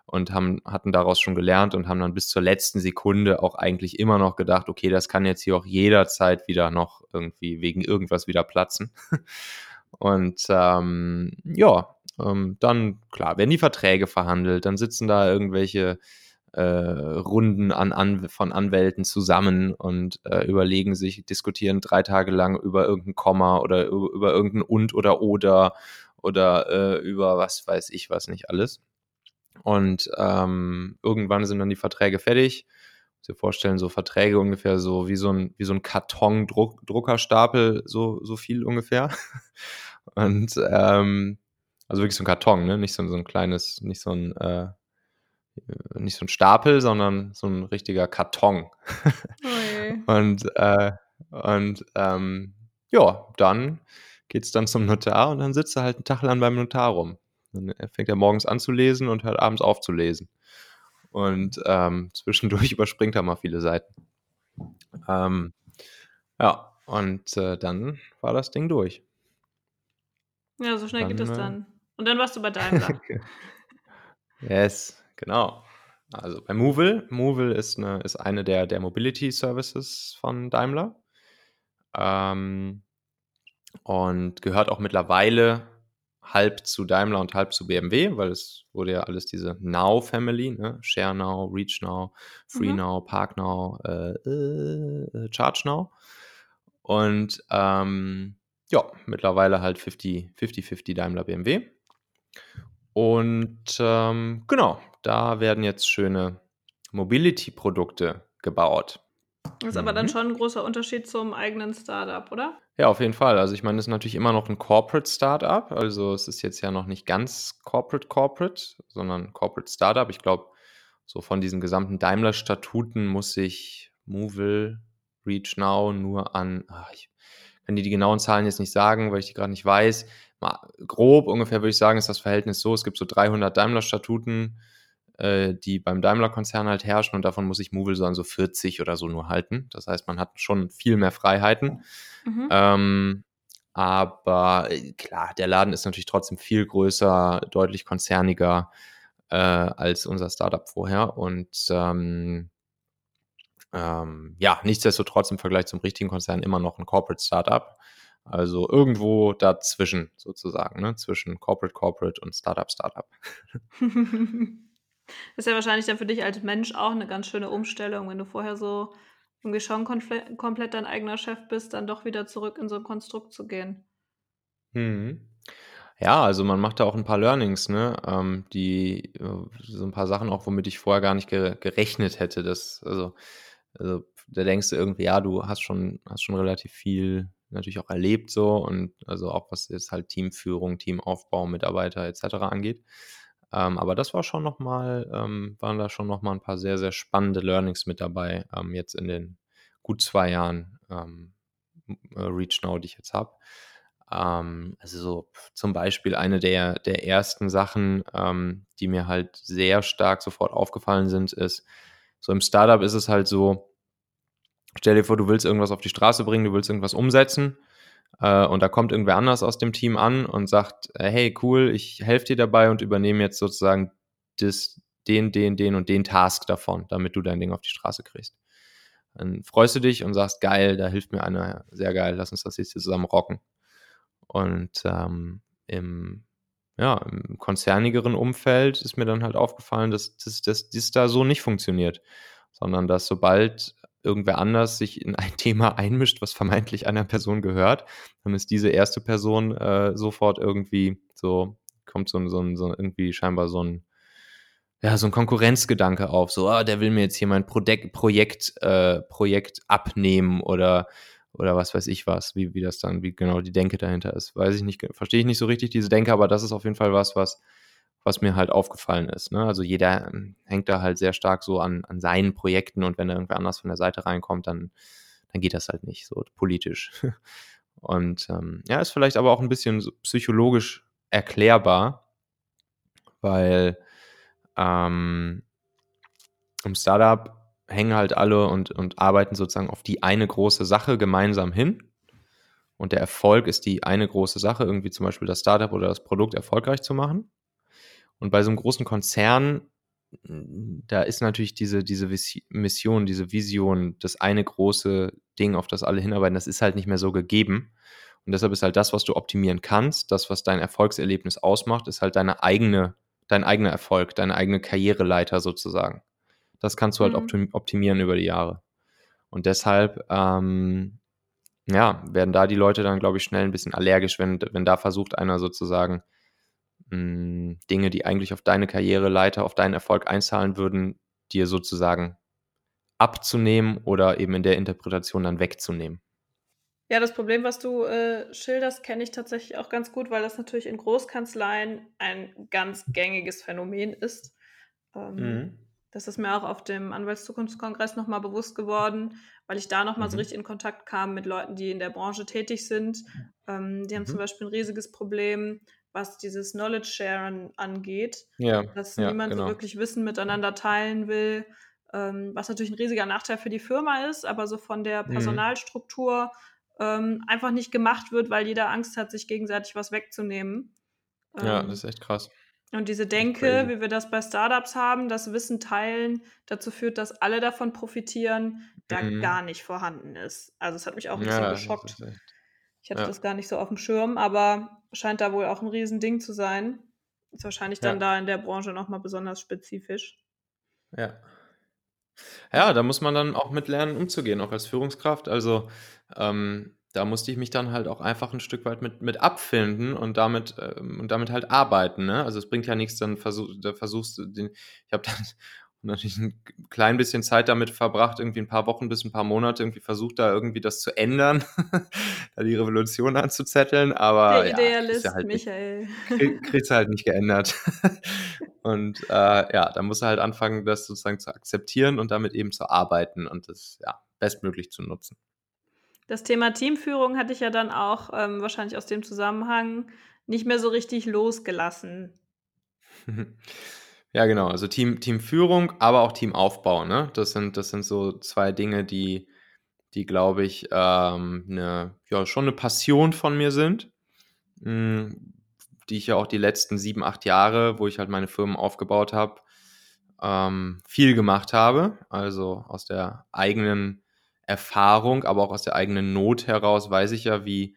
und haben, hatten daraus schon gelernt und haben dann bis zur letzten Sekunde auch eigentlich immer noch gedacht, okay, das kann jetzt hier auch jederzeit wieder noch irgendwie wegen irgendwas wieder platzen. Und ähm, ja, ähm, dann klar, werden die Verträge verhandelt, dann sitzen da irgendwelche äh, Runden an, an, von Anwälten zusammen und äh, überlegen sich, diskutieren drei Tage lang über irgendein Komma oder über, über irgendein und oder oder oder äh, über was weiß ich was nicht alles. Und ähm, irgendwann sind dann die Verträge fertig. Sie vorstellen, so Verträge ungefähr so wie so ein, wie so ein Karton-Druckerstapel, so, so viel ungefähr. Und ähm, also wirklich so ein Karton, ne? Nicht so, so ein kleines, nicht so ein äh, nicht so ein Stapel, sondern so ein richtiger Karton. Okay. und äh, und ähm, ja, dann geht es dann zum Notar und dann sitzt er halt einen Tag lang beim Notar rum. Dann fängt er morgens an zu lesen und hört abends auf zu lesen. Und ähm, zwischendurch überspringt er mal viele Seiten. Ähm, ja, und äh, dann war das Ding durch. Ja, so schnell dann, geht es äh, dann. Und dann warst du bei Daimler. yes, Genau. Also bei Movil. Movil ist, eine, ist eine der, der Mobility Services von Daimler. Ähm, und gehört auch mittlerweile halb zu Daimler und halb zu BMW, weil es wurde ja alles diese Now Family, ne? Share Now, Reach Now, Free mhm. Now, Park Now, äh, äh, Charge Now. Und ähm, ja, mittlerweile halt 50-50 Daimler BMW. Und ähm, genau, da werden jetzt schöne Mobility-Produkte gebaut. Das ist aber dann schon ein großer Unterschied zum eigenen Startup, oder? Ja, auf jeden Fall. Also ich meine, es ist natürlich immer noch ein Corporate Startup. Also es ist jetzt ja noch nicht ganz Corporate Corporate, sondern Corporate Startup. Ich glaube, so von diesen gesamten Daimler-Statuten muss sich Movil, Reach Now nur an, ach, ich kann dir die genauen Zahlen jetzt nicht sagen, weil ich die gerade nicht weiß. Mal grob ungefähr würde ich sagen, ist das Verhältnis so, es gibt so 300 Daimler-Statuten, äh, die beim Daimler-Konzern halt herrschen und davon muss sich Movil so an so 40 oder so nur halten. Das heißt, man hat schon viel mehr Freiheiten. Mhm. Ähm, aber äh, klar, der Laden ist natürlich trotzdem viel größer, deutlich konzerniger äh, als unser Startup vorher. Und ähm, ähm, ja, nichtsdestotrotz im Vergleich zum richtigen Konzern immer noch ein Corporate Startup. Also irgendwo dazwischen sozusagen, ne? zwischen Corporate Corporate und Startup Startup. Das ist ja wahrscheinlich dann für dich als Mensch auch eine ganz schöne Umstellung, wenn du vorher so irgendwie schon komplett dein eigener Chef bist, dann doch wieder zurück in so ein Konstrukt zu gehen. Mhm. Ja, also man macht da auch ein paar Learnings, ne? Ähm, die äh, so ein paar Sachen auch, womit ich vorher gar nicht ge gerechnet hätte. Das, also, also da denkst du irgendwie, ja, du hast schon, hast schon relativ viel natürlich auch erlebt so und also auch was jetzt halt Teamführung, Teamaufbau, Mitarbeiter etc. angeht. Ähm, aber das war schon nochmal, ähm, waren da schon nochmal ein paar sehr, sehr spannende Learnings mit dabei, ähm, jetzt in den gut zwei Jahren ähm, äh, Reach Now, die ich jetzt habe. Ähm, also so zum Beispiel eine der, der ersten Sachen, ähm, die mir halt sehr stark sofort aufgefallen sind, ist, so im Startup ist es halt so, stell dir vor, du willst irgendwas auf die Straße bringen, du willst irgendwas umsetzen äh, und da kommt irgendwer anders aus dem Team an und sagt, äh, hey, cool, ich helfe dir dabei und übernehme jetzt sozusagen das, den, den, den und den Task davon, damit du dein Ding auf die Straße kriegst. Dann freust du dich und sagst, geil, da hilft mir einer, sehr geil, lass uns das jetzt hier zusammen rocken. Und ähm, im, ja, im konzernigeren Umfeld ist mir dann halt aufgefallen, dass das, da so nicht funktioniert, sondern dass sobald irgendwer anders sich in ein Thema einmischt, was vermeintlich einer Person gehört, dann ist diese erste Person äh, sofort irgendwie so, kommt so, so, so irgendwie scheinbar so ein, ja, so ein Konkurrenzgedanke auf, so, ah, der will mir jetzt hier mein Projekt, Projekt, äh, Projekt abnehmen oder, oder was weiß ich was, wie, wie das dann, wie genau die Denke dahinter ist. Weiß ich nicht, verstehe ich nicht so richtig diese Denke, aber das ist auf jeden Fall was, was, was mir halt aufgefallen ist. Ne? Also jeder ähm, hängt da halt sehr stark so an, an seinen Projekten und wenn da irgendwer anders von der Seite reinkommt, dann, dann geht das halt nicht so politisch. Und ähm, ja, ist vielleicht aber auch ein bisschen so psychologisch erklärbar, weil ähm, im Startup hängen halt alle und, und arbeiten sozusagen auf die eine große Sache gemeinsam hin. Und der Erfolg ist die eine große Sache, irgendwie zum Beispiel das Startup oder das Produkt erfolgreich zu machen. Und bei so einem großen Konzern, da ist natürlich diese, diese Mission, diese Vision, das eine große Ding, auf das alle hinarbeiten, das ist halt nicht mehr so gegeben. Und deshalb ist halt das, was du optimieren kannst, das, was dein Erfolgserlebnis ausmacht, ist halt deine eigene, dein eigener Erfolg, deine eigene Karriereleiter sozusagen. Das kannst du halt mhm. optimieren über die Jahre. Und deshalb, ähm, ja, werden da die Leute dann, glaube ich, schnell ein bisschen allergisch, wenn, wenn da versucht einer sozusagen mh, Dinge, die eigentlich auf deine Karriereleiter, auf deinen Erfolg einzahlen würden, dir sozusagen abzunehmen oder eben in der Interpretation dann wegzunehmen. Ja, das Problem, was du äh, schilderst, kenne ich tatsächlich auch ganz gut, weil das natürlich in Großkanzleien ein ganz gängiges Phänomen ist. Ähm, mhm. Das ist mir auch auf dem Anwaltszukunftskongress nochmal bewusst geworden, weil ich da nochmal mhm. so richtig in Kontakt kam mit Leuten, die in der Branche tätig sind. Ähm, die haben mhm. zum Beispiel ein riesiges Problem, was dieses Knowledge Sharen angeht, ja, dass ja, niemand genau. so wirklich Wissen miteinander teilen will, ähm, was natürlich ein riesiger Nachteil für die Firma ist, aber so von der mhm. Personalstruktur ähm, einfach nicht gemacht wird, weil jeder Angst hat, sich gegenseitig was wegzunehmen. Ähm, ja, das ist echt krass. Und diese Denke, wie wir das bei Startups haben, das Wissen teilen, dazu führt, dass alle davon profitieren, da mhm. gar nicht vorhanden ist. Also es hat mich auch ein bisschen ja, geschockt. Ich hatte ja. das gar nicht so auf dem Schirm, aber scheint da wohl auch ein Riesending zu sein. Ist wahrscheinlich dann ja. da in der Branche nochmal besonders spezifisch. Ja. Ja, da muss man dann auch mit lernen, umzugehen, auch als Führungskraft. Also, ähm, da musste ich mich dann halt auch einfach ein Stück weit mit, mit abfinden und damit, ähm, und damit halt arbeiten. Ne? Also es bringt ja nichts, dann versuch, da versuchst du den, ich habe dann natürlich ein klein bisschen Zeit damit verbracht, irgendwie ein paar Wochen bis ein paar Monate, irgendwie versucht da irgendwie das zu ändern, da die Revolution anzuzetteln, aber Der ja, Idealist, kriegst du halt Michael. krieg- kriegst du halt nicht geändert. Und äh, ja, da musst du halt anfangen, das sozusagen zu akzeptieren und damit eben zu arbeiten und das ja bestmöglich zu nutzen. Das Thema Teamführung hatte ich ja dann auch ähm, wahrscheinlich aus dem Zusammenhang nicht mehr so richtig losgelassen. Ja, genau. Also Team, Teamführung, aber auch Teamaufbau, ne? Das sind, das sind so zwei Dinge, die, die glaube ich, ähm, eine, ja, schon eine Passion von mir sind. mh, Die ich ja auch die letzten sieben, acht Jahre, wo ich halt meine Firmen aufgebaut habe, ähm, viel gemacht habe. Also aus der eigenen Erfahrung, aber auch aus der eigenen Not heraus weiß ich ja, wie,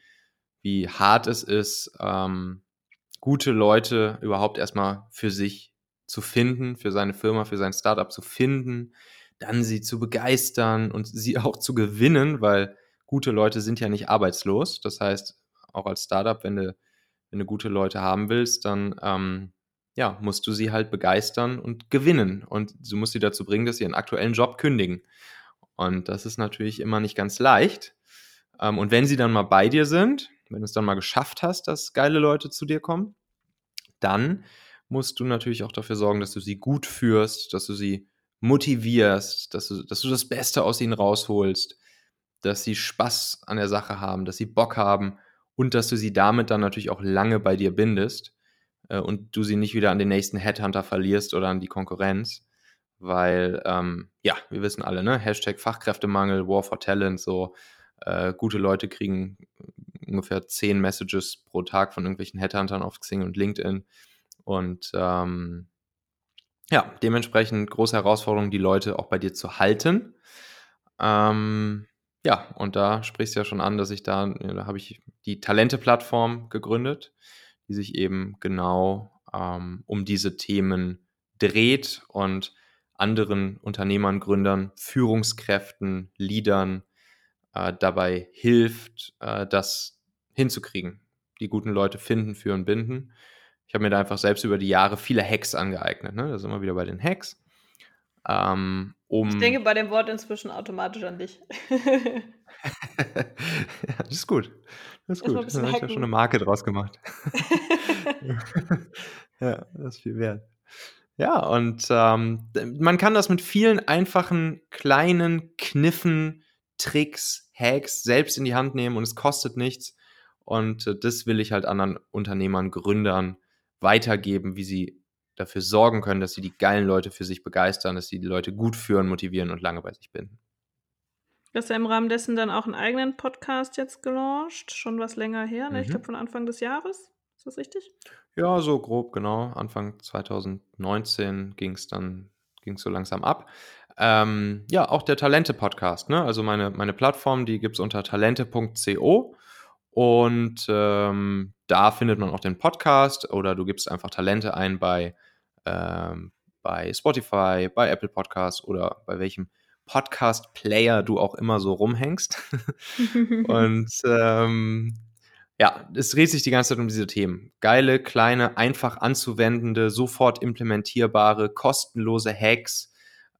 wie hart es ist, ähm, gute Leute überhaupt erstmal für sich zu finden, für seine Firma, für sein Startup zu finden, dann sie zu begeistern und sie auch zu gewinnen, weil gute Leute sind ja nicht arbeitslos. Das heißt, auch als Startup, wenn du, wenn du gute Leute haben willst, dann ähm, ja, musst du sie halt begeistern und gewinnen. Und du musst sie dazu bringen, dass sie ihren aktuellen Job kündigen. Und das ist natürlich immer nicht ganz leicht. Ähm, und wenn sie dann mal bei dir sind, wenn du es dann mal geschafft hast, dass geile Leute zu dir kommen, dann musst du natürlich auch dafür sorgen, dass du sie gut führst, dass du sie motivierst, dass du, dass du das Beste aus ihnen rausholst, dass sie Spaß an der Sache haben, dass sie Bock haben und dass du sie damit dann natürlich auch lange bei dir bindest äh, und du sie nicht wieder an den nächsten Headhunter verlierst oder an die Konkurrenz. Weil, ähm, ja, wir wissen alle, ne? Hashtag Fachkräftemangel, War for Talent, so äh, gute Leute kriegen ungefähr zehn Messages pro Tag von irgendwelchen Headhuntern auf Xing und LinkedIn. Und ähm, ja, dementsprechend große Herausforderung, die Leute auch bei dir zu halten. Ähm, ja, und da sprichst du ja schon an, dass ich da, da habe ich die Talente-Plattform gegründet, die sich eben genau ähm, um diese Themen dreht und anderen Unternehmern, Gründern, Führungskräften, Leadern äh, dabei hilft, äh, das hinzukriegen. Die guten Leute finden, führen, binden. Ich habe mir da einfach selbst über die Jahre viele Hacks angeeignet. Ne? Da sind wir wieder bei den Hacks. Ähm, um Ich denke bei dem Wort inzwischen automatisch an dich. ja, das ist gut. Das ist gut. Da habe ich ja schon eine Marke draus gemacht. ja, das ist viel wert. Ja, und ähm, man kann das mit vielen einfachen kleinen Kniffen, Tricks, Hacks selbst in die Hand nehmen und es kostet nichts. Und äh, das will ich halt anderen Unternehmern, Gründern weitergeben, wie sie dafür sorgen können, dass sie die geilen Leute für sich begeistern, dass sie die Leute gut führen, motivieren und lange bei sich binden. Du hast ja im Rahmen dessen dann auch einen eigenen Podcast jetzt gelauncht, schon was länger her, ne? ich Mhm. glaube von Anfang des Jahres. Ist das richtig? Ja, so grob, genau. Anfang 2019 ging es dann ging's so langsam ab. Ähm, ja, auch der Talente-Podcast, ne? Also meine, meine Plattform, die gibt es unter talente.co und ähm, da findet man auch den Podcast oder du gibst einfach Talente ein bei, ähm, bei Spotify, bei Apple Podcasts oder bei welchem Podcast-Player du auch immer so rumhängst. Und ähm, ja, es dreht sich die ganze Zeit um diese Themen. Geile, kleine, einfach anzuwendende, sofort implementierbare, kostenlose Hacks,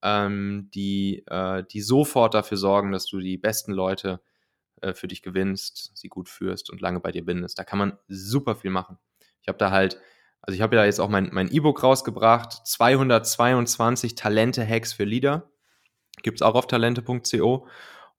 ähm, die, äh, die sofort dafür sorgen, dass du die besten Leute äh, für dich gewinnst, sie gut führst und lange bei dir bindest. Da kann man super viel machen. Ich habe da halt, also ich habe ja jetzt auch mein mein E-Book rausgebracht, 222 Talente-Hacks für Leader. Gibt es auch auf talente.co.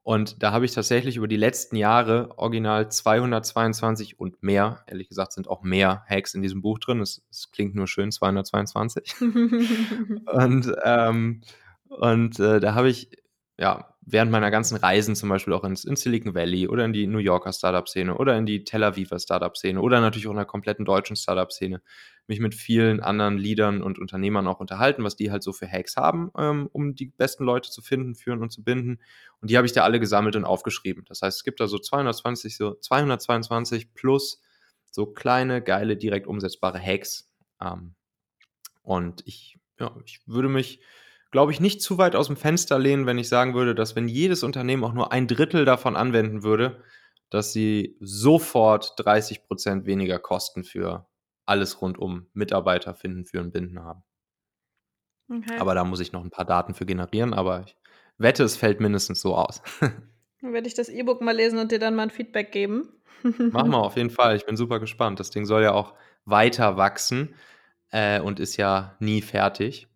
Und da habe ich tatsächlich über die letzten Jahre original 222 und mehr, ehrlich gesagt, sind auch mehr Hacks in diesem Buch drin. Es, es klingt nur schön, 222. und ähm, und äh, da habe ich ja während meiner ganzen Reisen zum Beispiel auch ins, ins Silicon Valley oder in die New Yorker Startup-Szene oder in die Tel Aviver Startup-Szene oder natürlich auch in der kompletten deutschen Startup-Szene mich mit vielen anderen Leadern und Unternehmern auch unterhalten, was die halt so für Hacks haben, ähm, um die besten Leute zu finden, führen und zu binden. Und die habe ich da alle gesammelt und aufgeschrieben. Das heißt, es gibt da so 220, so 222 plus so kleine, geile, direkt umsetzbare Hacks. Ähm, und ich, ja, ich würde mich, glaube ich, nicht zu weit aus dem Fenster lehnen, wenn ich sagen würde, dass wenn jedes Unternehmen auch nur ein Drittel davon anwenden würde, dass sie sofort 30 Prozent weniger Kosten für alles rund um Mitarbeiter finden, für ein Binden haben. Okay. Aber da muss ich noch ein paar Daten für generieren, aber ich wette, es fällt mindestens so aus. Dann werde ich das E-Book mal lesen und dir dann mal ein Feedback geben. Machen wir auf jeden Fall. Ich bin super gespannt. Das Ding soll ja auch weiter wachsen äh, und ist ja nie fertig.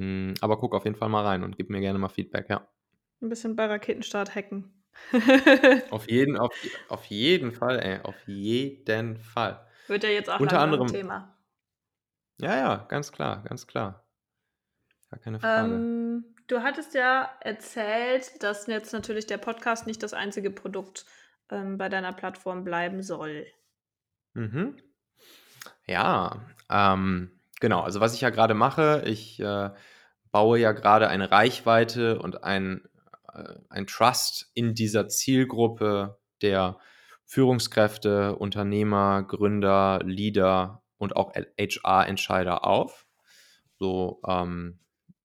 Hm, aber guck auf jeden Fall mal rein und gib mir gerne mal Feedback, ja. Ein bisschen bei Raketenstart hacken. auf, jeden, auf, auf jeden Fall, ey. Auf jeden Fall. Wird ja jetzt auch Unter anderem, ein Thema. Ja, ja, ganz klar, ganz klar. Gar keine Frage. Ähm, du hattest ja erzählt, dass jetzt natürlich der Podcast nicht das einzige Produkt ähm, bei deiner Plattform bleiben soll. Mhm. Ja, ähm, genau. Also was ich ja gerade mache, ich äh, baue ja gerade eine Reichweite und ein, äh, ein Trust in dieser Zielgruppe der Führungskräfte, Unternehmer, Gründer, Leader und auch HR-Entscheider auf. So ähm,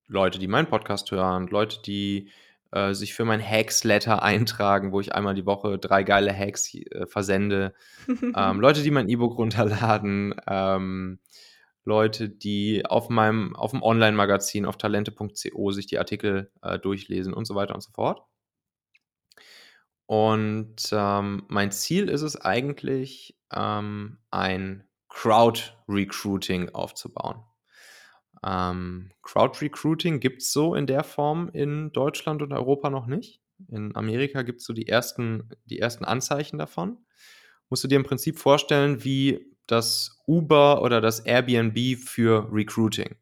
Leute, die meinen Podcast hören, Leute, die äh, sich für mein Hacks-Letter eintragen, wo ich einmal die Woche drei geile Hacks äh, versende. ähm, Leute, die mein E-Book runterladen. Ähm, Leute, die auf meinem, auf dem Online-Magazin auf talente.co sich die Artikel äh, durchlesen und so weiter und so fort. Und ähm, mein Ziel ist es eigentlich, ähm, ein Crowd-Recruiting aufzubauen. Ähm, Crowd-Recruiting gibt es so in der Form in Deutschland und Europa noch nicht. In Amerika gibt es so die ersten, die ersten Anzeichen davon. Musst du dir im Prinzip vorstellen, wie das Uber oder das Airbnb für Recruiting.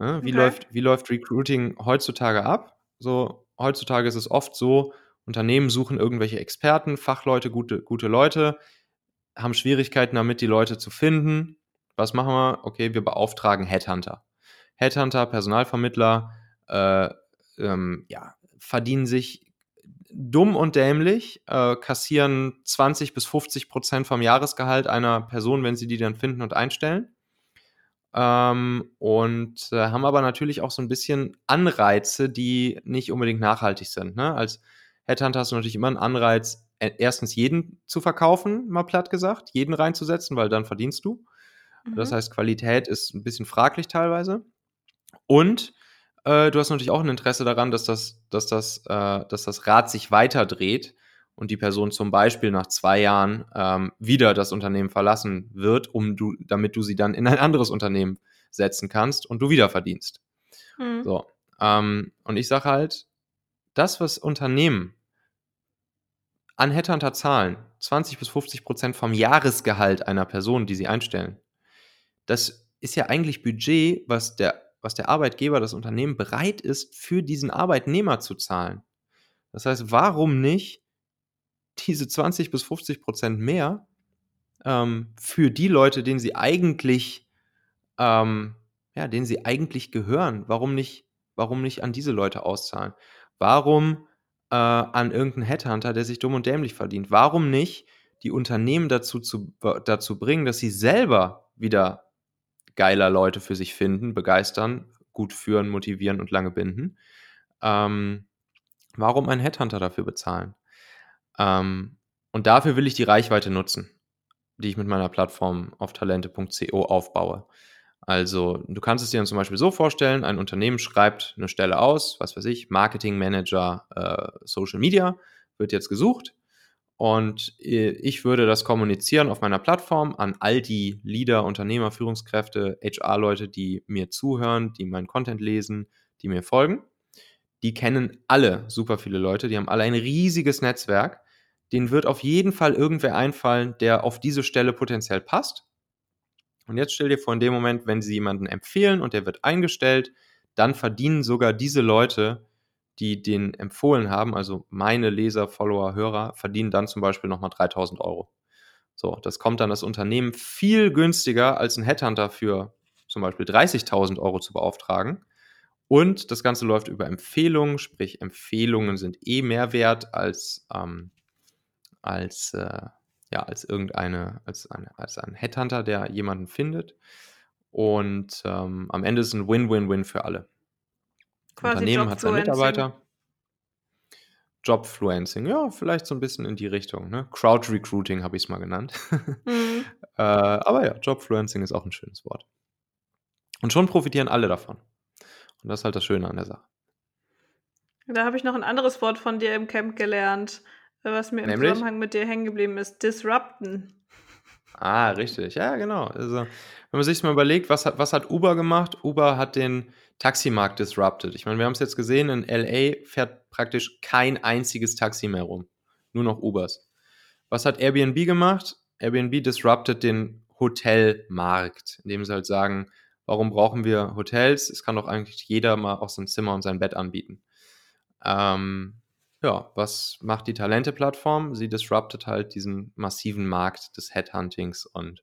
Ja, wie, okay. läuft, wie läuft Recruiting heutzutage ab? So, heutzutage ist es oft so, Unternehmen suchen irgendwelche Experten, Fachleute, gute, gute Leute, haben Schwierigkeiten damit, die Leute zu finden. Was machen wir? Okay, wir beauftragen Headhunter. Headhunter, Personalvermittler, äh, ähm, ja, verdienen sich dumm und dämlich, äh, kassieren 20 bis 50 Prozent vom Jahresgehalt einer Person, wenn sie die dann finden und einstellen. Ähm, und äh, haben aber natürlich auch so ein bisschen Anreize, die nicht unbedingt nachhaltig sind. Ne? Als Headhunter hast du natürlich immer einen Anreiz, e, erstens jeden zu verkaufen, mal platt gesagt, jeden reinzusetzen, weil dann verdienst du. Mhm. Das heißt, Qualität ist ein bisschen fraglich teilweise. Und äh, du hast natürlich auch ein Interesse daran, dass das, dass das, äh, dass das Rad sich weiter dreht und die Person zum Beispiel nach zwei Jahren ähm, wieder das Unternehmen verlassen wird, um du, damit du sie dann in ein anderes Unternehmen setzen kannst und du wieder verdienst. Mhm. So. Ähm, und ich sage halt, das, was Unternehmen an Headhunter zahlen, 20 bis 50 Prozent vom Jahresgehalt einer Person, die sie einstellen, das ist ja eigentlich Budget, was der was der Arbeitgeber, das Unternehmen bereit ist, für diesen Arbeitnehmer zu zahlen. Das heißt, warum nicht diese 20 bis 50 Prozent mehr ähm, für die Leute, denen sie eigentlich, ähm, ja, denen sie eigentlich gehören? Warum nicht, warum nicht an diese Leute auszahlen? Warum äh, an irgendeinen Headhunter, der sich dumm und dämlich verdient? Warum nicht die Unternehmen dazu, zu, dazu bringen, dass sie selber wieder geiler Leute für sich finden, begeistern, gut führen, motivieren und lange binden. Ähm, warum einen Headhunter dafür bezahlen? Ähm, und dafür will ich die Reichweite nutzen, die ich mit meiner Plattform auf talente.co aufbaue. Also du kannst es dir dann zum Beispiel so vorstellen, ein Unternehmen schreibt eine Stelle aus, was weiß ich, Marketing Manager äh, Social Media, wird jetzt gesucht und äh, ich würde das kommunizieren auf meiner Plattform an all die Leader, Unternehmer, Führungskräfte, HR-Leute, die mir zuhören, die meinen Content lesen, die mir folgen. Die kennen alle super viele Leute, die haben alle ein riesiges Netzwerk. Denen wird auf jeden Fall irgendwer einfallen, der auf diese Stelle potenziell passt. Und jetzt stell dir vor, in dem Moment, wenn sie jemanden empfehlen und der wird eingestellt, dann verdienen sogar diese Leute die den empfohlen haben, also meine Leser, Follower, Hörer, verdienen dann zum Beispiel nochmal 3000 Euro. So, das kommt dann das Unternehmen viel günstiger als ein Headhunter für zum Beispiel 30.000 Euro zu beauftragen. Und das Ganze läuft über Empfehlungen, sprich Empfehlungen sind eh mehr wert als, ähm, als, äh, ja, als irgendeine, als, eine, als ein Headhunter, der jemanden findet. Und ähm, am Ende ist es ein Win-Win-Win für alle. Quasi Unternehmen hat seine Mitarbeiter. Jobfluencing, ja, vielleicht so ein bisschen in die Richtung. Ne? Crowd Recruiting habe ich es mal genannt. mhm. äh, aber ja, Jobfluencing ist auch ein schönes Wort. Und schon profitieren alle davon. Und das ist halt das Schöne an der Sache. Da habe ich noch ein anderes Wort von dir im Camp gelernt, was mir Nämlich? im Zusammenhang mit dir hängen geblieben ist. Disrupten. Ah, richtig. Ja, genau. Also, wenn man sich mal überlegt, was hat, was hat Uber gemacht? Uber hat den Taximarkt disrupted. Ich meine, wir haben es jetzt gesehen, in LA fährt praktisch kein einziges Taxi mehr rum. Nur noch Ubers. Was hat Airbnb gemacht? Airbnb disrupted den Hotelmarkt, indem sie halt sagen, warum brauchen wir Hotels? Es kann doch eigentlich jeder mal auch sein Zimmer und sein Bett anbieten. Ähm, ja, was macht die Talente-Plattform? Sie disruptet halt diesen massiven Markt des Headhuntings und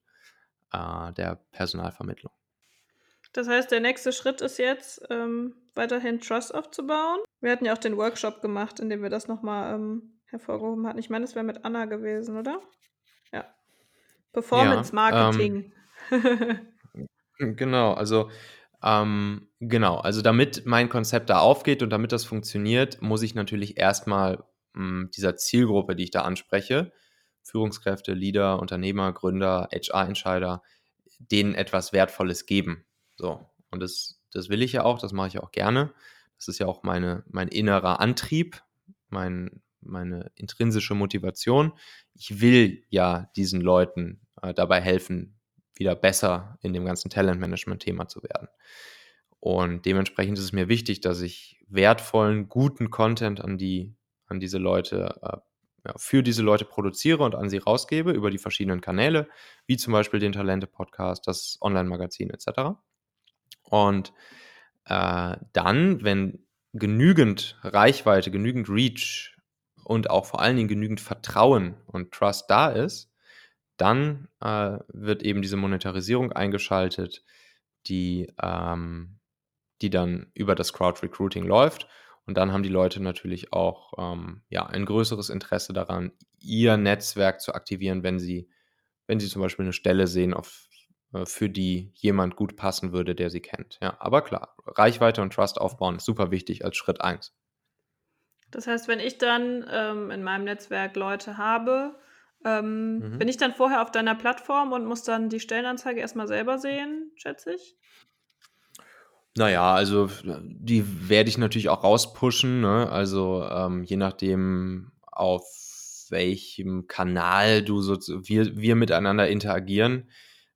äh, der Personalvermittlung. Das heißt, der nächste Schritt ist jetzt, ähm, weiterhin Trust aufzubauen. Wir hatten ja auch den Workshop gemacht, in dem wir das nochmal ähm, hervorgehoben hatten. Ich meine, das wäre mit Anna gewesen, oder? Ja. Performance Marketing. Ähm, genau, also ähm, genau, also damit mein Konzept da aufgeht und damit das funktioniert, muss ich natürlich erstmal hm, dieser Zielgruppe, die ich da anspreche, Führungskräfte, Leader, Unternehmer, Gründer, HR-Entscheider, denen etwas Wertvolles geben. So, und das, das will ich ja auch, das mache ich auch gerne. Das ist ja auch meine, mein innerer Antrieb, mein, meine intrinsische Motivation. Ich will ja diesen Leuten äh, dabei helfen, wieder besser in dem ganzen Talentmanagement-Thema zu werden. Und dementsprechend ist es mir wichtig, dass ich wertvollen, guten Content an die, an diese Leute, äh, ja, für diese Leute produziere und an sie rausgebe über die verschiedenen Kanäle, wie zum Beispiel den Talente-Podcast, das Online-Magazin etc. Und äh, dann, wenn genügend Reichweite, genügend Reach und auch vor allen Dingen genügend Vertrauen und Trust da ist, dann äh, wird eben diese Monetarisierung eingeschaltet, die, ähm, die dann über das Crowd Recruiting läuft. Und dann haben die Leute natürlich auch ähm, ja, ein größeres Interesse daran, ihr Netzwerk zu aktivieren, wenn sie, wenn sie zum Beispiel eine Stelle sehen, auf, für die jemand gut passen würde, der sie kennt. Ja, aber klar, Reichweite und Trust aufbauen ist super wichtig als Schritt 1. Das heißt, wenn ich dann ähm, in meinem Netzwerk Leute habe, ähm, mhm. Bin ich dann vorher auf deiner Plattform und muss dann die Stellenanzeige erstmal selber sehen, schätze ich? Naja, also die werde ich natürlich auch rauspushen. Ne? Also ähm, je nachdem, auf welchem Kanal du so, wir, wir miteinander interagieren.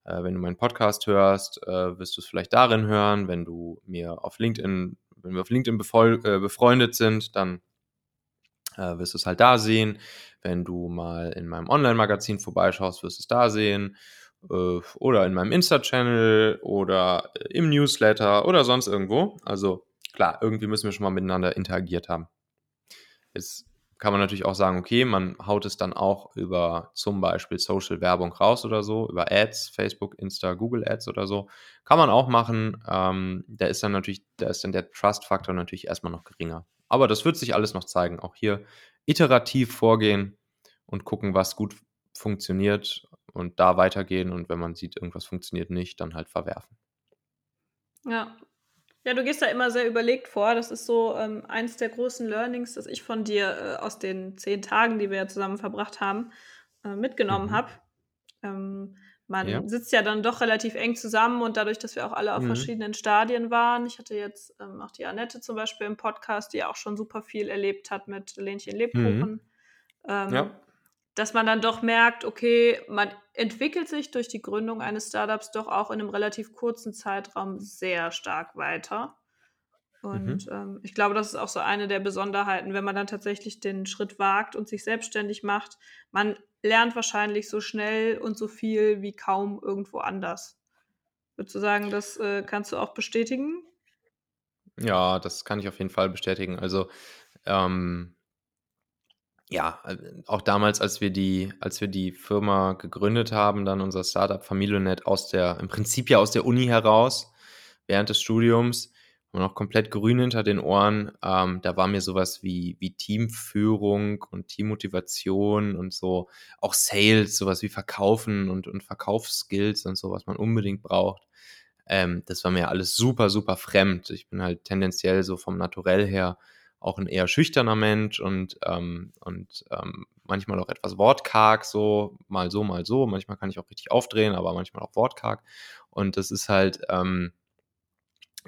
Äh, wenn du meinen Podcast hörst, äh, wirst du es vielleicht darin hören. Wenn du mir auf LinkedIn, wenn wir auf LinkedIn äh, befreundet sind, dann äh, wirst du es halt da sehen. Wenn du mal in meinem Online-Magazin vorbeischaust, wirst du es da sehen. Äh, oder in meinem Insta-Channel oder äh, im Newsletter oder sonst irgendwo. Also klar, irgendwie müssen wir schon mal miteinander interagiert haben. Jetzt kann man natürlich auch sagen, okay, man haut es dann auch über zum Beispiel Social Werbung raus oder so, über Ads, Facebook, Insta, Google Ads oder so. Kann man auch machen. Ähm, da ist dann natürlich, da ist dann der Trust-Faktor natürlich erstmal noch geringer. Aber das wird sich alles noch zeigen. Auch hier iterativ vorgehen und gucken, was gut funktioniert und da weitergehen. Und wenn man sieht, irgendwas funktioniert nicht, dann halt verwerfen. Ja. Ja, du gehst da immer sehr überlegt vor. Das ist so ähm, eins der großen Learnings, das ich von dir äh, aus den zehn Tagen, die wir ja zusammen verbracht haben, äh, mitgenommen mhm. habe. Ähm, man ja. sitzt ja dann doch relativ eng zusammen und dadurch, dass wir auch alle auf mhm. verschiedenen Stadien waren. Ich hatte jetzt ähm, auch die Annette zum Beispiel im Podcast, die auch schon super viel erlebt hat mit Lähnchen Lebkuchen. Mhm. Ähm, ja. Dass man dann doch merkt, okay, man entwickelt sich durch die Gründung eines Startups doch auch in einem relativ kurzen Zeitraum sehr stark weiter. Und mhm. ähm, ich glaube, das ist auch so eine der Besonderheiten, wenn man dann tatsächlich den Schritt wagt und sich selbstständig macht. Man lernt wahrscheinlich so schnell und so viel wie kaum irgendwo anders. Würdest du sagen, das äh, kannst du auch bestätigen? Ja, das kann ich auf jeden Fall bestätigen. Also ähm, ja, äh, auch damals, als wir die, als wir die Firma gegründet haben, dann unser Startup Familionet aus der, im Prinzip ja aus der Uni heraus, während des Studiums, und noch komplett grün hinter den Ohren. Ähm, da war mir sowas wie, wie Teamführung und Teammotivation und so, auch Sales, sowas wie Verkaufen und, und Verkaufsskills und so, was man unbedingt braucht. Ähm, das war mir alles super, super fremd. Ich bin halt tendenziell so vom Naturell her auch ein eher schüchterner Mensch und, ähm, und ähm, manchmal auch etwas wortkarg, so mal so, mal so. Manchmal kann ich auch richtig aufdrehen, aber manchmal auch wortkarg. Und das ist halt, ähm,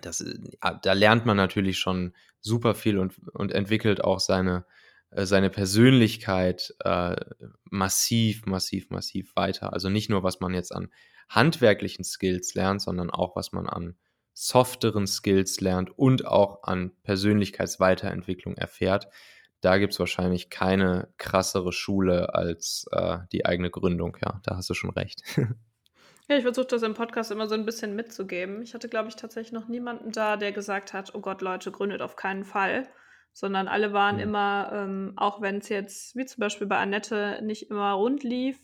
das, äh, da lernt man natürlich schon super viel und, und entwickelt auch seine, äh, seine Persönlichkeit äh, massiv, massiv, massiv weiter. Also nicht nur, was man jetzt an handwerklichen Skills lernt, sondern auch, was man an softeren Skills lernt und auch an Persönlichkeitsweiterentwicklung erfährt. Da gibt es wahrscheinlich keine krassere Schule als äh, die eigene Gründung. Ja, da hast du schon recht. Ja, ich versuche das im Podcast immer so ein bisschen mitzugeben. Ich hatte, glaube ich, tatsächlich noch niemanden da, der gesagt hat, oh Gott, Leute, gründet auf keinen Fall. Sondern alle waren mhm. immer, ähm, auch wenn es jetzt, wie zum Beispiel bei Annette, nicht immer rund lief,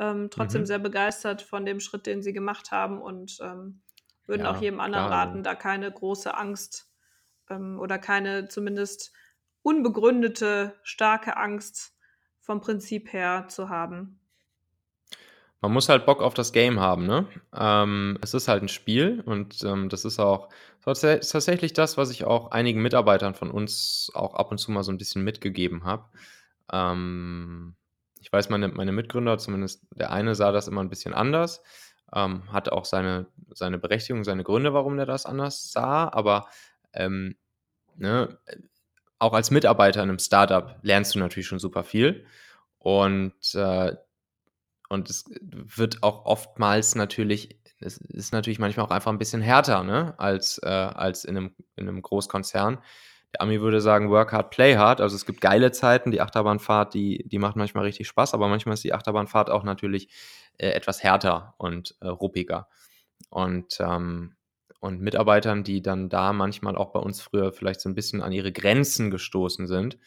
ähm, trotzdem mhm. sehr begeistert von dem Schritt, den sie gemacht haben und ähm, würden ja, auch jedem anderen klar. raten, da keine große Angst ähm, oder keine zumindest unbegründete, starke Angst vom Prinzip her zu haben. Man muss halt Bock auf das Game haben, ne? Ähm, es ist halt ein Spiel und ähm, das ist auch tatsächlich das, was ich auch einigen Mitarbeitern von uns auch ab und zu mal so ein bisschen mitgegeben habe. Ähm, ich weiß, meine, meine Mitgründer, zumindest der eine, sah das immer ein bisschen anders, ähm, hatte auch seine, seine Berechtigung, seine Gründe, warum er das anders sah, aber ähm, ne, auch als Mitarbeiter in einem Startup lernst du natürlich schon super viel und äh, und es wird auch oftmals natürlich, es ist natürlich manchmal auch einfach ein bisschen härter, ne, als, äh, als in einem, in einem Großkonzern. Der Ami würde sagen, work hard, play hard. Also es gibt geile Zeiten, die Achterbahnfahrt, die, die macht manchmal richtig Spaß, aber manchmal ist die Achterbahnfahrt auch natürlich äh, etwas härter und äh, ruppiger. Und, ähm, und Mitarbeitern, die dann da manchmal auch bei uns früher vielleicht so ein bisschen an ihre Grenzen gestoßen sind,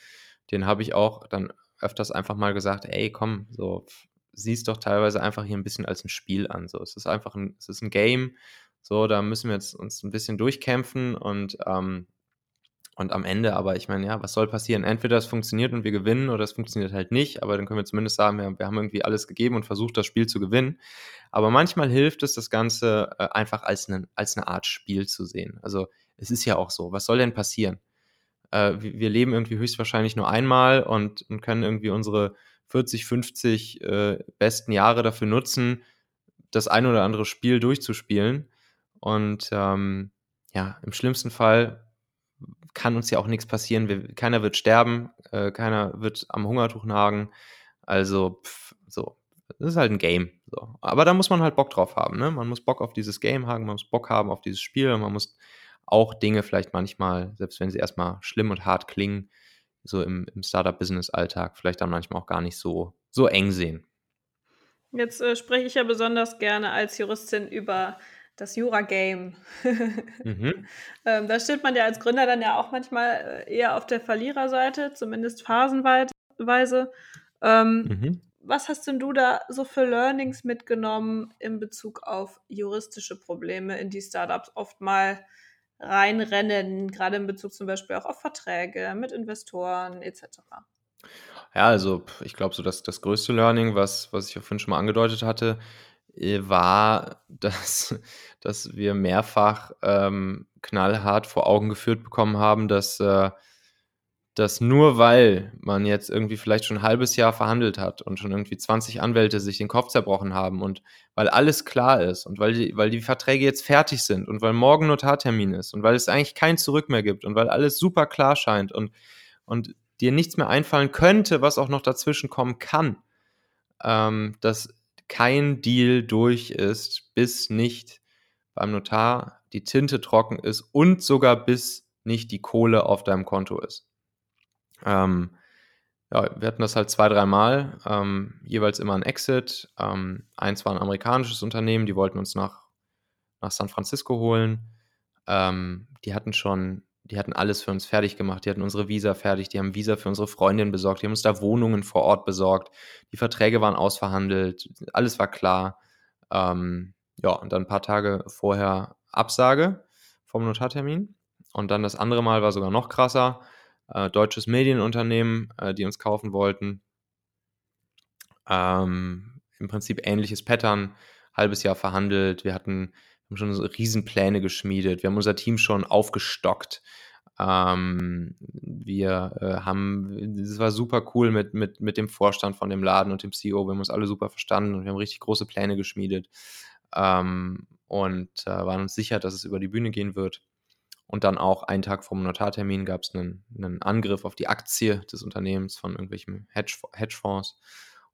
denen habe ich auch dann öfters einfach mal gesagt, ey, komm, so siehst doch teilweise einfach hier ein bisschen als ein Spiel an. So, es ist einfach ein, es ist ein Game. So, da müssen wir jetzt uns ein bisschen durchkämpfen und, ähm, und am Ende, aber ich meine, ja, was soll passieren? Entweder es funktioniert und wir gewinnen oder es funktioniert halt nicht, aber dann können wir zumindest sagen, wir, wir haben irgendwie alles gegeben und versucht, das Spiel zu gewinnen. Aber manchmal hilft es, das Ganze äh, einfach als, eine, als eine Art Spiel zu sehen. Also es ist ja auch so, was soll denn passieren? Äh, wir leben irgendwie höchstwahrscheinlich nur einmal und, und können irgendwie unsere 40, 50 äh, besten Jahre dafür nutzen, das ein oder andere Spiel durchzuspielen. Und ähm, ja, im schlimmsten Fall kann uns ja auch nichts passieren. Wir, keiner wird sterben, äh, keiner wird am Hungertuch nagen. Also, pff, so, das ist halt ein Game. So. Aber da muss man halt Bock drauf haben. Ne? Man muss Bock auf dieses Game haben, man muss Bock haben auf dieses Spiel, man muss auch Dinge vielleicht manchmal, selbst wenn sie erstmal schlimm und hart klingen, so im, im Startup-Business-Alltag vielleicht dann manchmal auch gar nicht so, so eng sehen. Jetzt äh, spreche ich ja besonders gerne als Juristin über das Jura-Game. mhm. ähm, da steht man ja als Gründer dann ja auch manchmal äh, eher auf der Verliererseite, zumindest phasenweise. Ähm, mhm. Was hast denn du da so für Learnings mitgenommen in Bezug auf juristische Probleme, in die Startups oft mal reinrennen, gerade in Bezug zum Beispiel auch auf Verträge mit Investoren etc.? Ja, also ich glaube, so das, das größte Learning, was, was ich vorhin schon mal angedeutet hatte, war, dass, dass wir mehrfach ähm, knallhart vor Augen geführt bekommen haben, dass äh, dass nur weil man jetzt irgendwie vielleicht schon ein halbes Jahr verhandelt hat und schon irgendwie 20 Anwälte sich den Kopf zerbrochen haben und weil alles klar ist und weil die, weil die Verträge jetzt fertig sind und weil morgen Notartermin ist und weil es eigentlich kein Zurück mehr gibt und weil alles super klar scheint und, und dir nichts mehr einfallen könnte, was auch noch dazwischen kommen kann, ähm, dass kein Deal durch ist, bis nicht beim Notar die Tinte trocken ist und sogar bis nicht die Kohle auf deinem Konto ist. Ähm, ja, wir hatten das halt zwei, dreimal, ähm, jeweils immer ein Exit. Ähm, eins war ein amerikanisches Unternehmen, die wollten uns nach, nach San Francisco holen. Ähm, die hatten schon, die hatten alles für uns fertig gemacht. Die hatten unsere Visa fertig, die haben Visa für unsere Freundin besorgt, die haben uns da Wohnungen vor Ort besorgt. Die Verträge waren ausverhandelt, alles war klar. Ähm, ja, und dann ein paar Tage vorher Absage vom Notartermin. Und dann das andere Mal war sogar noch krasser äh, deutsches Medienunternehmen, äh, die uns kaufen wollten. Ähm, Im Prinzip ähnliches Pattern, halbes Jahr verhandelt. Wir hatten haben schon so Riesenpläne geschmiedet. Wir haben unser Team schon aufgestockt. Ähm, wir äh, haben, es war super cool mit, mit, mit dem Vorstand von dem Laden und dem CEO. Wir haben uns alle super verstanden und wir haben richtig große Pläne geschmiedet ähm, und äh, waren uns sicher, dass es über die Bühne gehen wird. Und dann auch einen Tag vor dem Notartermin gab es einen, einen, Angriff auf die Aktie des Unternehmens von irgendwelchen Hedge, Hedgefonds.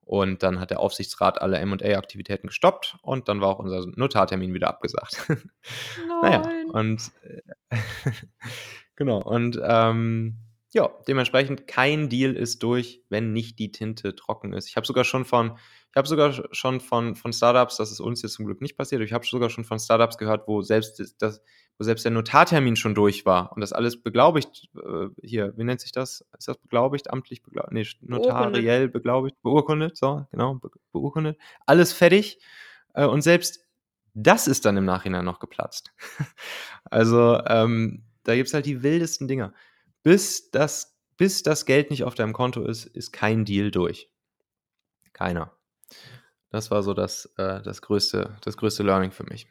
Und dann hat der Aufsichtsrat alle MA-Aktivitäten gestoppt und dann war auch unser Notartermin wieder abgesagt. naja, und äh, genau, und ähm, ja, dementsprechend kein Deal ist durch, wenn nicht die Tinte trocken ist. Ich habe sogar schon von, ich habe sogar schon von, von Startups, das ist uns jetzt zum Glück nicht passiert, ich habe sogar schon von Startups gehört, wo selbst das, wo selbst der Notartermin schon durch war und das alles beglaubigt, äh, hier, wie nennt sich das? Ist das beglaubigt, amtlich beglaubigt? Nee, notariell beglaubigt, beurkundet, so, genau, be beurkundet. Alles fertig äh, und selbst das ist dann im Nachhinein noch geplatzt. also, ähm, da gibt es halt die wildesten Dinger. Bis das, bis das Geld nicht auf deinem Konto ist, ist kein Deal durch. Keiner. Das war so das, äh, das, größte, das größte Learning für mich.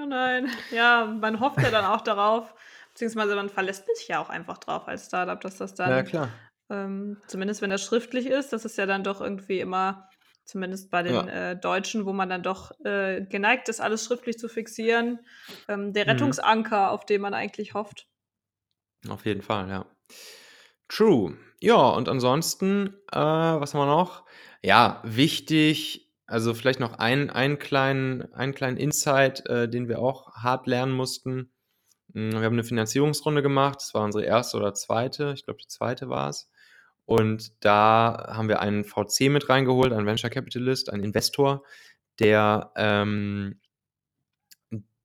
Oh nein, ja, man hofft ja dann auch darauf, beziehungsweise man verlässt sich ja auch einfach drauf als Startup, dass das dann, ja, klar. Ähm, zumindest wenn das schriftlich ist, das ist ja dann doch irgendwie immer, zumindest bei den ja. äh, Deutschen, wo man dann doch äh, geneigt ist, alles schriftlich zu fixieren, ähm, der mhm. Rettungsanker, mhm. auf den man eigentlich hofft. Auf jeden Fall, ja. True. Ja, und ansonsten, äh, was haben wir noch? Ja, wichtig also vielleicht noch ein, einen, kleinen, einen kleinen Insight, äh, den wir auch hart lernen mussten. Hm, wir haben eine Finanzierungsrunde gemacht. Das war unsere erste oder zweite. Ich glaube, die zweite war es. Und da haben wir einen VC mit reingeholt, einen Venture Capitalist, einen Investor, der, ähm,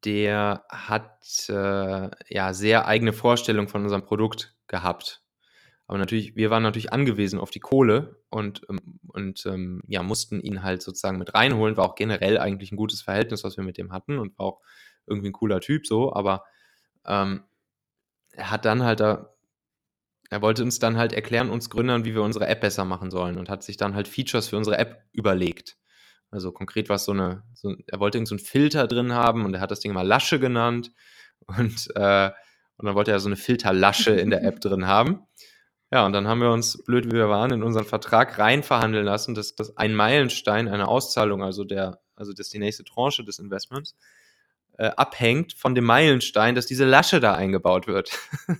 der hat äh, ja sehr eigene Vorstellungen von unserem Produkt gehabt. Aber natürlich, wir waren natürlich angewiesen auf die Kohle und, ähm, und ähm, ja, mussten ihn halt sozusagen mit reinholen. War auch generell eigentlich ein gutes Verhältnis, was wir mit dem hatten und war auch irgendwie ein cooler Typ so, aber ähm, er hat dann halt da, er wollte uns dann halt erklären, uns Gründern, wie wir unsere App besser machen sollen und hat sich dann halt Features für unsere App überlegt. Also konkret war es so eine, so, er wollte irgend so einen Filter drin haben und er hat das Ding mal Lasche genannt und, äh, und dann wollte er so eine Filterlasche in der App drin haben. Ja, und dann haben wir uns, blöd wie wir waren, in unseren Vertrag reinverhandeln lassen, dass, dass ein Meilenstein einer Auszahlung, also der, also dass die nächste Tranche des Investments, äh, abhängt von dem Meilenstein, dass diese Lasche da eingebaut wird.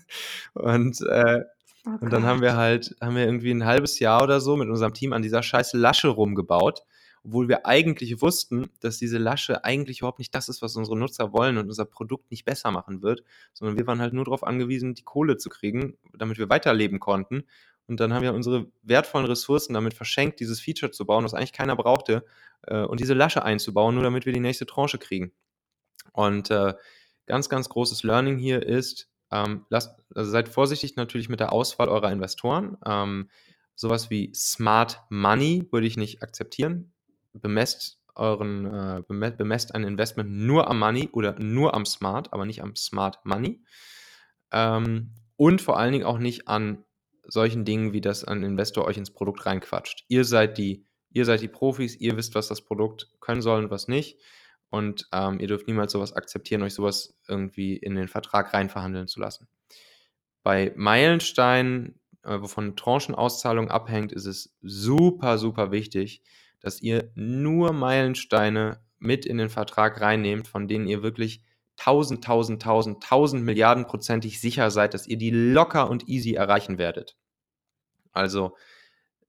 und, äh, oh und dann haben wir halt, haben wir irgendwie ein halbes Jahr oder so mit unserem Team an dieser scheiß Lasche rumgebaut obwohl wir eigentlich wussten, dass diese Lasche eigentlich überhaupt nicht das ist, was unsere Nutzer wollen und unser Produkt nicht besser machen wird, sondern wir waren halt nur darauf angewiesen, die Kohle zu kriegen, damit wir weiterleben konnten. Und dann haben wir unsere wertvollen Ressourcen damit verschenkt, dieses Feature zu bauen, was eigentlich keiner brauchte, äh, und diese Lasche einzubauen, nur damit wir die nächste Tranche kriegen. Und äh, ganz, ganz großes Learning hier ist, ähm, lasst, also seid vorsichtig natürlich mit der Auswahl eurer Investoren. Ähm, sowas wie Smart Money würde ich nicht akzeptieren bemesst euren, äh, bemesst ein Investment nur am Money oder nur am Smart, aber nicht am Smart Money. Ähm, und vor allen Dingen auch nicht an solchen Dingen, wie das ein Investor euch ins Produkt reinquatscht. Ihr seid die, ihr seid die Profis, ihr wisst, was das Produkt können soll und was nicht. Und ähm, ihr dürft niemals sowas akzeptieren, euch sowas irgendwie in den Vertrag reinverhandeln zu lassen. Bei Meilensteinen, äh, wovon Tranchenauszahlung abhängt, ist es super, super wichtig, dass ihr nur Meilensteine mit in den Vertrag reinnehmt, von denen ihr wirklich 1000, 1000, 1000, 1000 Milliarden prozentig sicher seid, dass ihr die locker und easy erreichen werdet. Also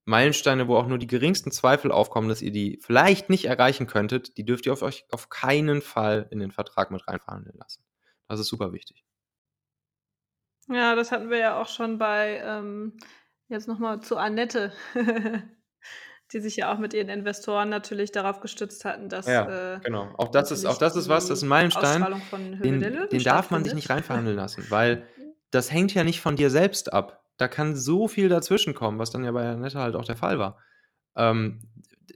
Meilensteine, wo auch nur die geringsten Zweifel aufkommen, dass ihr die vielleicht nicht erreichen könntet, die dürft ihr auf euch auf keinen Fall in den Vertrag mit reinverhandeln lassen. Das ist super wichtig. Ja, das hatten wir ja auch schon bei, ähm, jetzt nochmal zu Annette. die sich ja auch mit ihren Investoren natürlich darauf gestützt hatten, dass Ja, äh, genau. Auch das ist auch das ist was, das ist ein Meilenstein, den den darf man sich nicht reinverhandeln lassen, weil das hängt ja nicht von dir selbst ab. Da kann so viel dazwischen kommen, was dann ja bei Annette halt auch der Fall war. Ähm,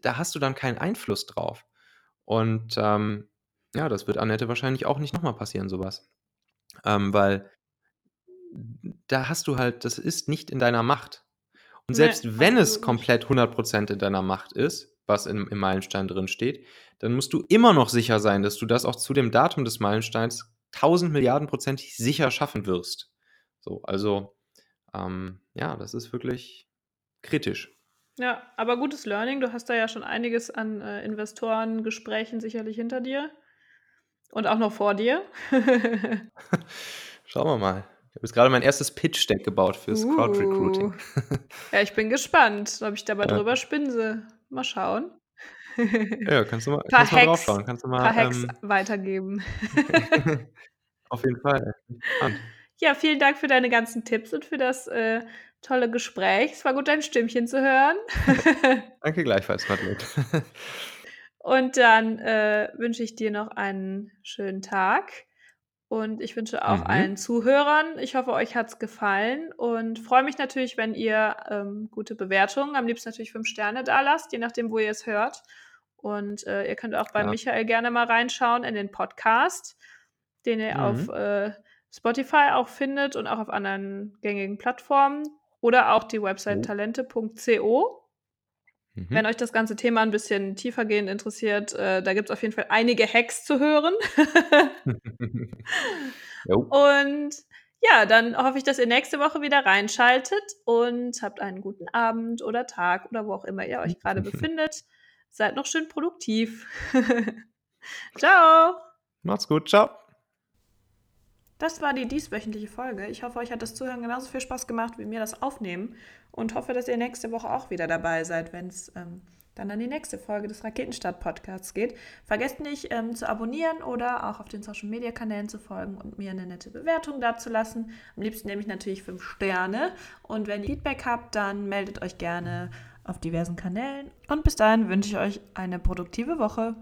da hast du dann keinen Einfluss drauf. Und, ähm, ja, das wird Annette wahrscheinlich auch nicht nochmal passieren, sowas, Ähm, weil da hast du halt das ist nicht in deiner Macht. Und selbst nee, wenn es komplett 100% in deiner Macht ist, was im, im Meilenstein drin steht, dann musst du immer noch sicher sein, dass du das auch zu dem Datum des Meilensteins 1000 Milliarden prozentig sicher schaffen wirst. So, also ähm, ja, das ist wirklich kritisch. Ja, aber gutes Learning. Du hast da ja schon einiges an äh, Investorengesprächen sicherlich hinter dir und auch noch vor dir. Schauen wir mal. Habe jetzt gerade mein erstes Pitch-Deck gebaut fürs uh. Crowd-Recruiting. ja, ich bin gespannt, ob ich dabei ja. drüber spinse. Mal schauen. ja, kannst du mal, kannst mal drauf schauen. Kannst du mal, paar Hacks ähm, weitergeben. Auf jeden Fall. Ja, vielen Dank für deine ganzen Tipps und für das äh, tolle Gespräch. Es war gut, dein Stimmchen zu hören. Danke gleichfalls, Madeleine. und dann äh, wünsche ich dir noch einen schönen Tag. Und ich wünsche auch mhm. allen Zuhörern, ich hoffe, euch hat es gefallen und freue mich natürlich, wenn ihr ähm, gute Bewertungen, am liebsten natürlich fünf Sterne da lasst, je nachdem, wo ihr es hört. Und äh, ihr könnt auch bei ja. Michael gerne mal reinschauen in den Podcast, den ihr mhm. auf äh, Spotify auch findet und auch auf anderen gängigen Plattformen oder auch die Website oh. talente.co. Mhm. Wenn euch das ganze Thema ein bisschen tiefergehend interessiert, äh, da gibt es auf jeden Fall einige Hacks zu hören. und ja, dann hoffe ich, dass ihr nächste Woche wieder reinschaltet und habt einen guten Abend oder Tag oder wo auch immer ihr euch gerade befindet. Seid noch schön produktiv. ciao. Macht's gut. Ciao. Das war die dieswöchentliche Folge. Ich hoffe, euch hat das Zuhören genauso viel Spaß gemacht wie mir das Aufnehmen und hoffe, dass ihr nächste Woche auch wieder dabei seid, wenn es ähm, dann an die nächste Folge des Raketenstart-Podcasts geht. Vergesst nicht ähm, zu abonnieren oder auch auf den Social-Media-Kanälen zu folgen und mir eine nette Bewertung dazulassen. Am liebsten nehme ich natürlich fünf Sterne. Und wenn ihr Feedback habt, dann meldet euch gerne auf diversen Kanälen. Und bis dahin wünsche ich euch eine produktive Woche.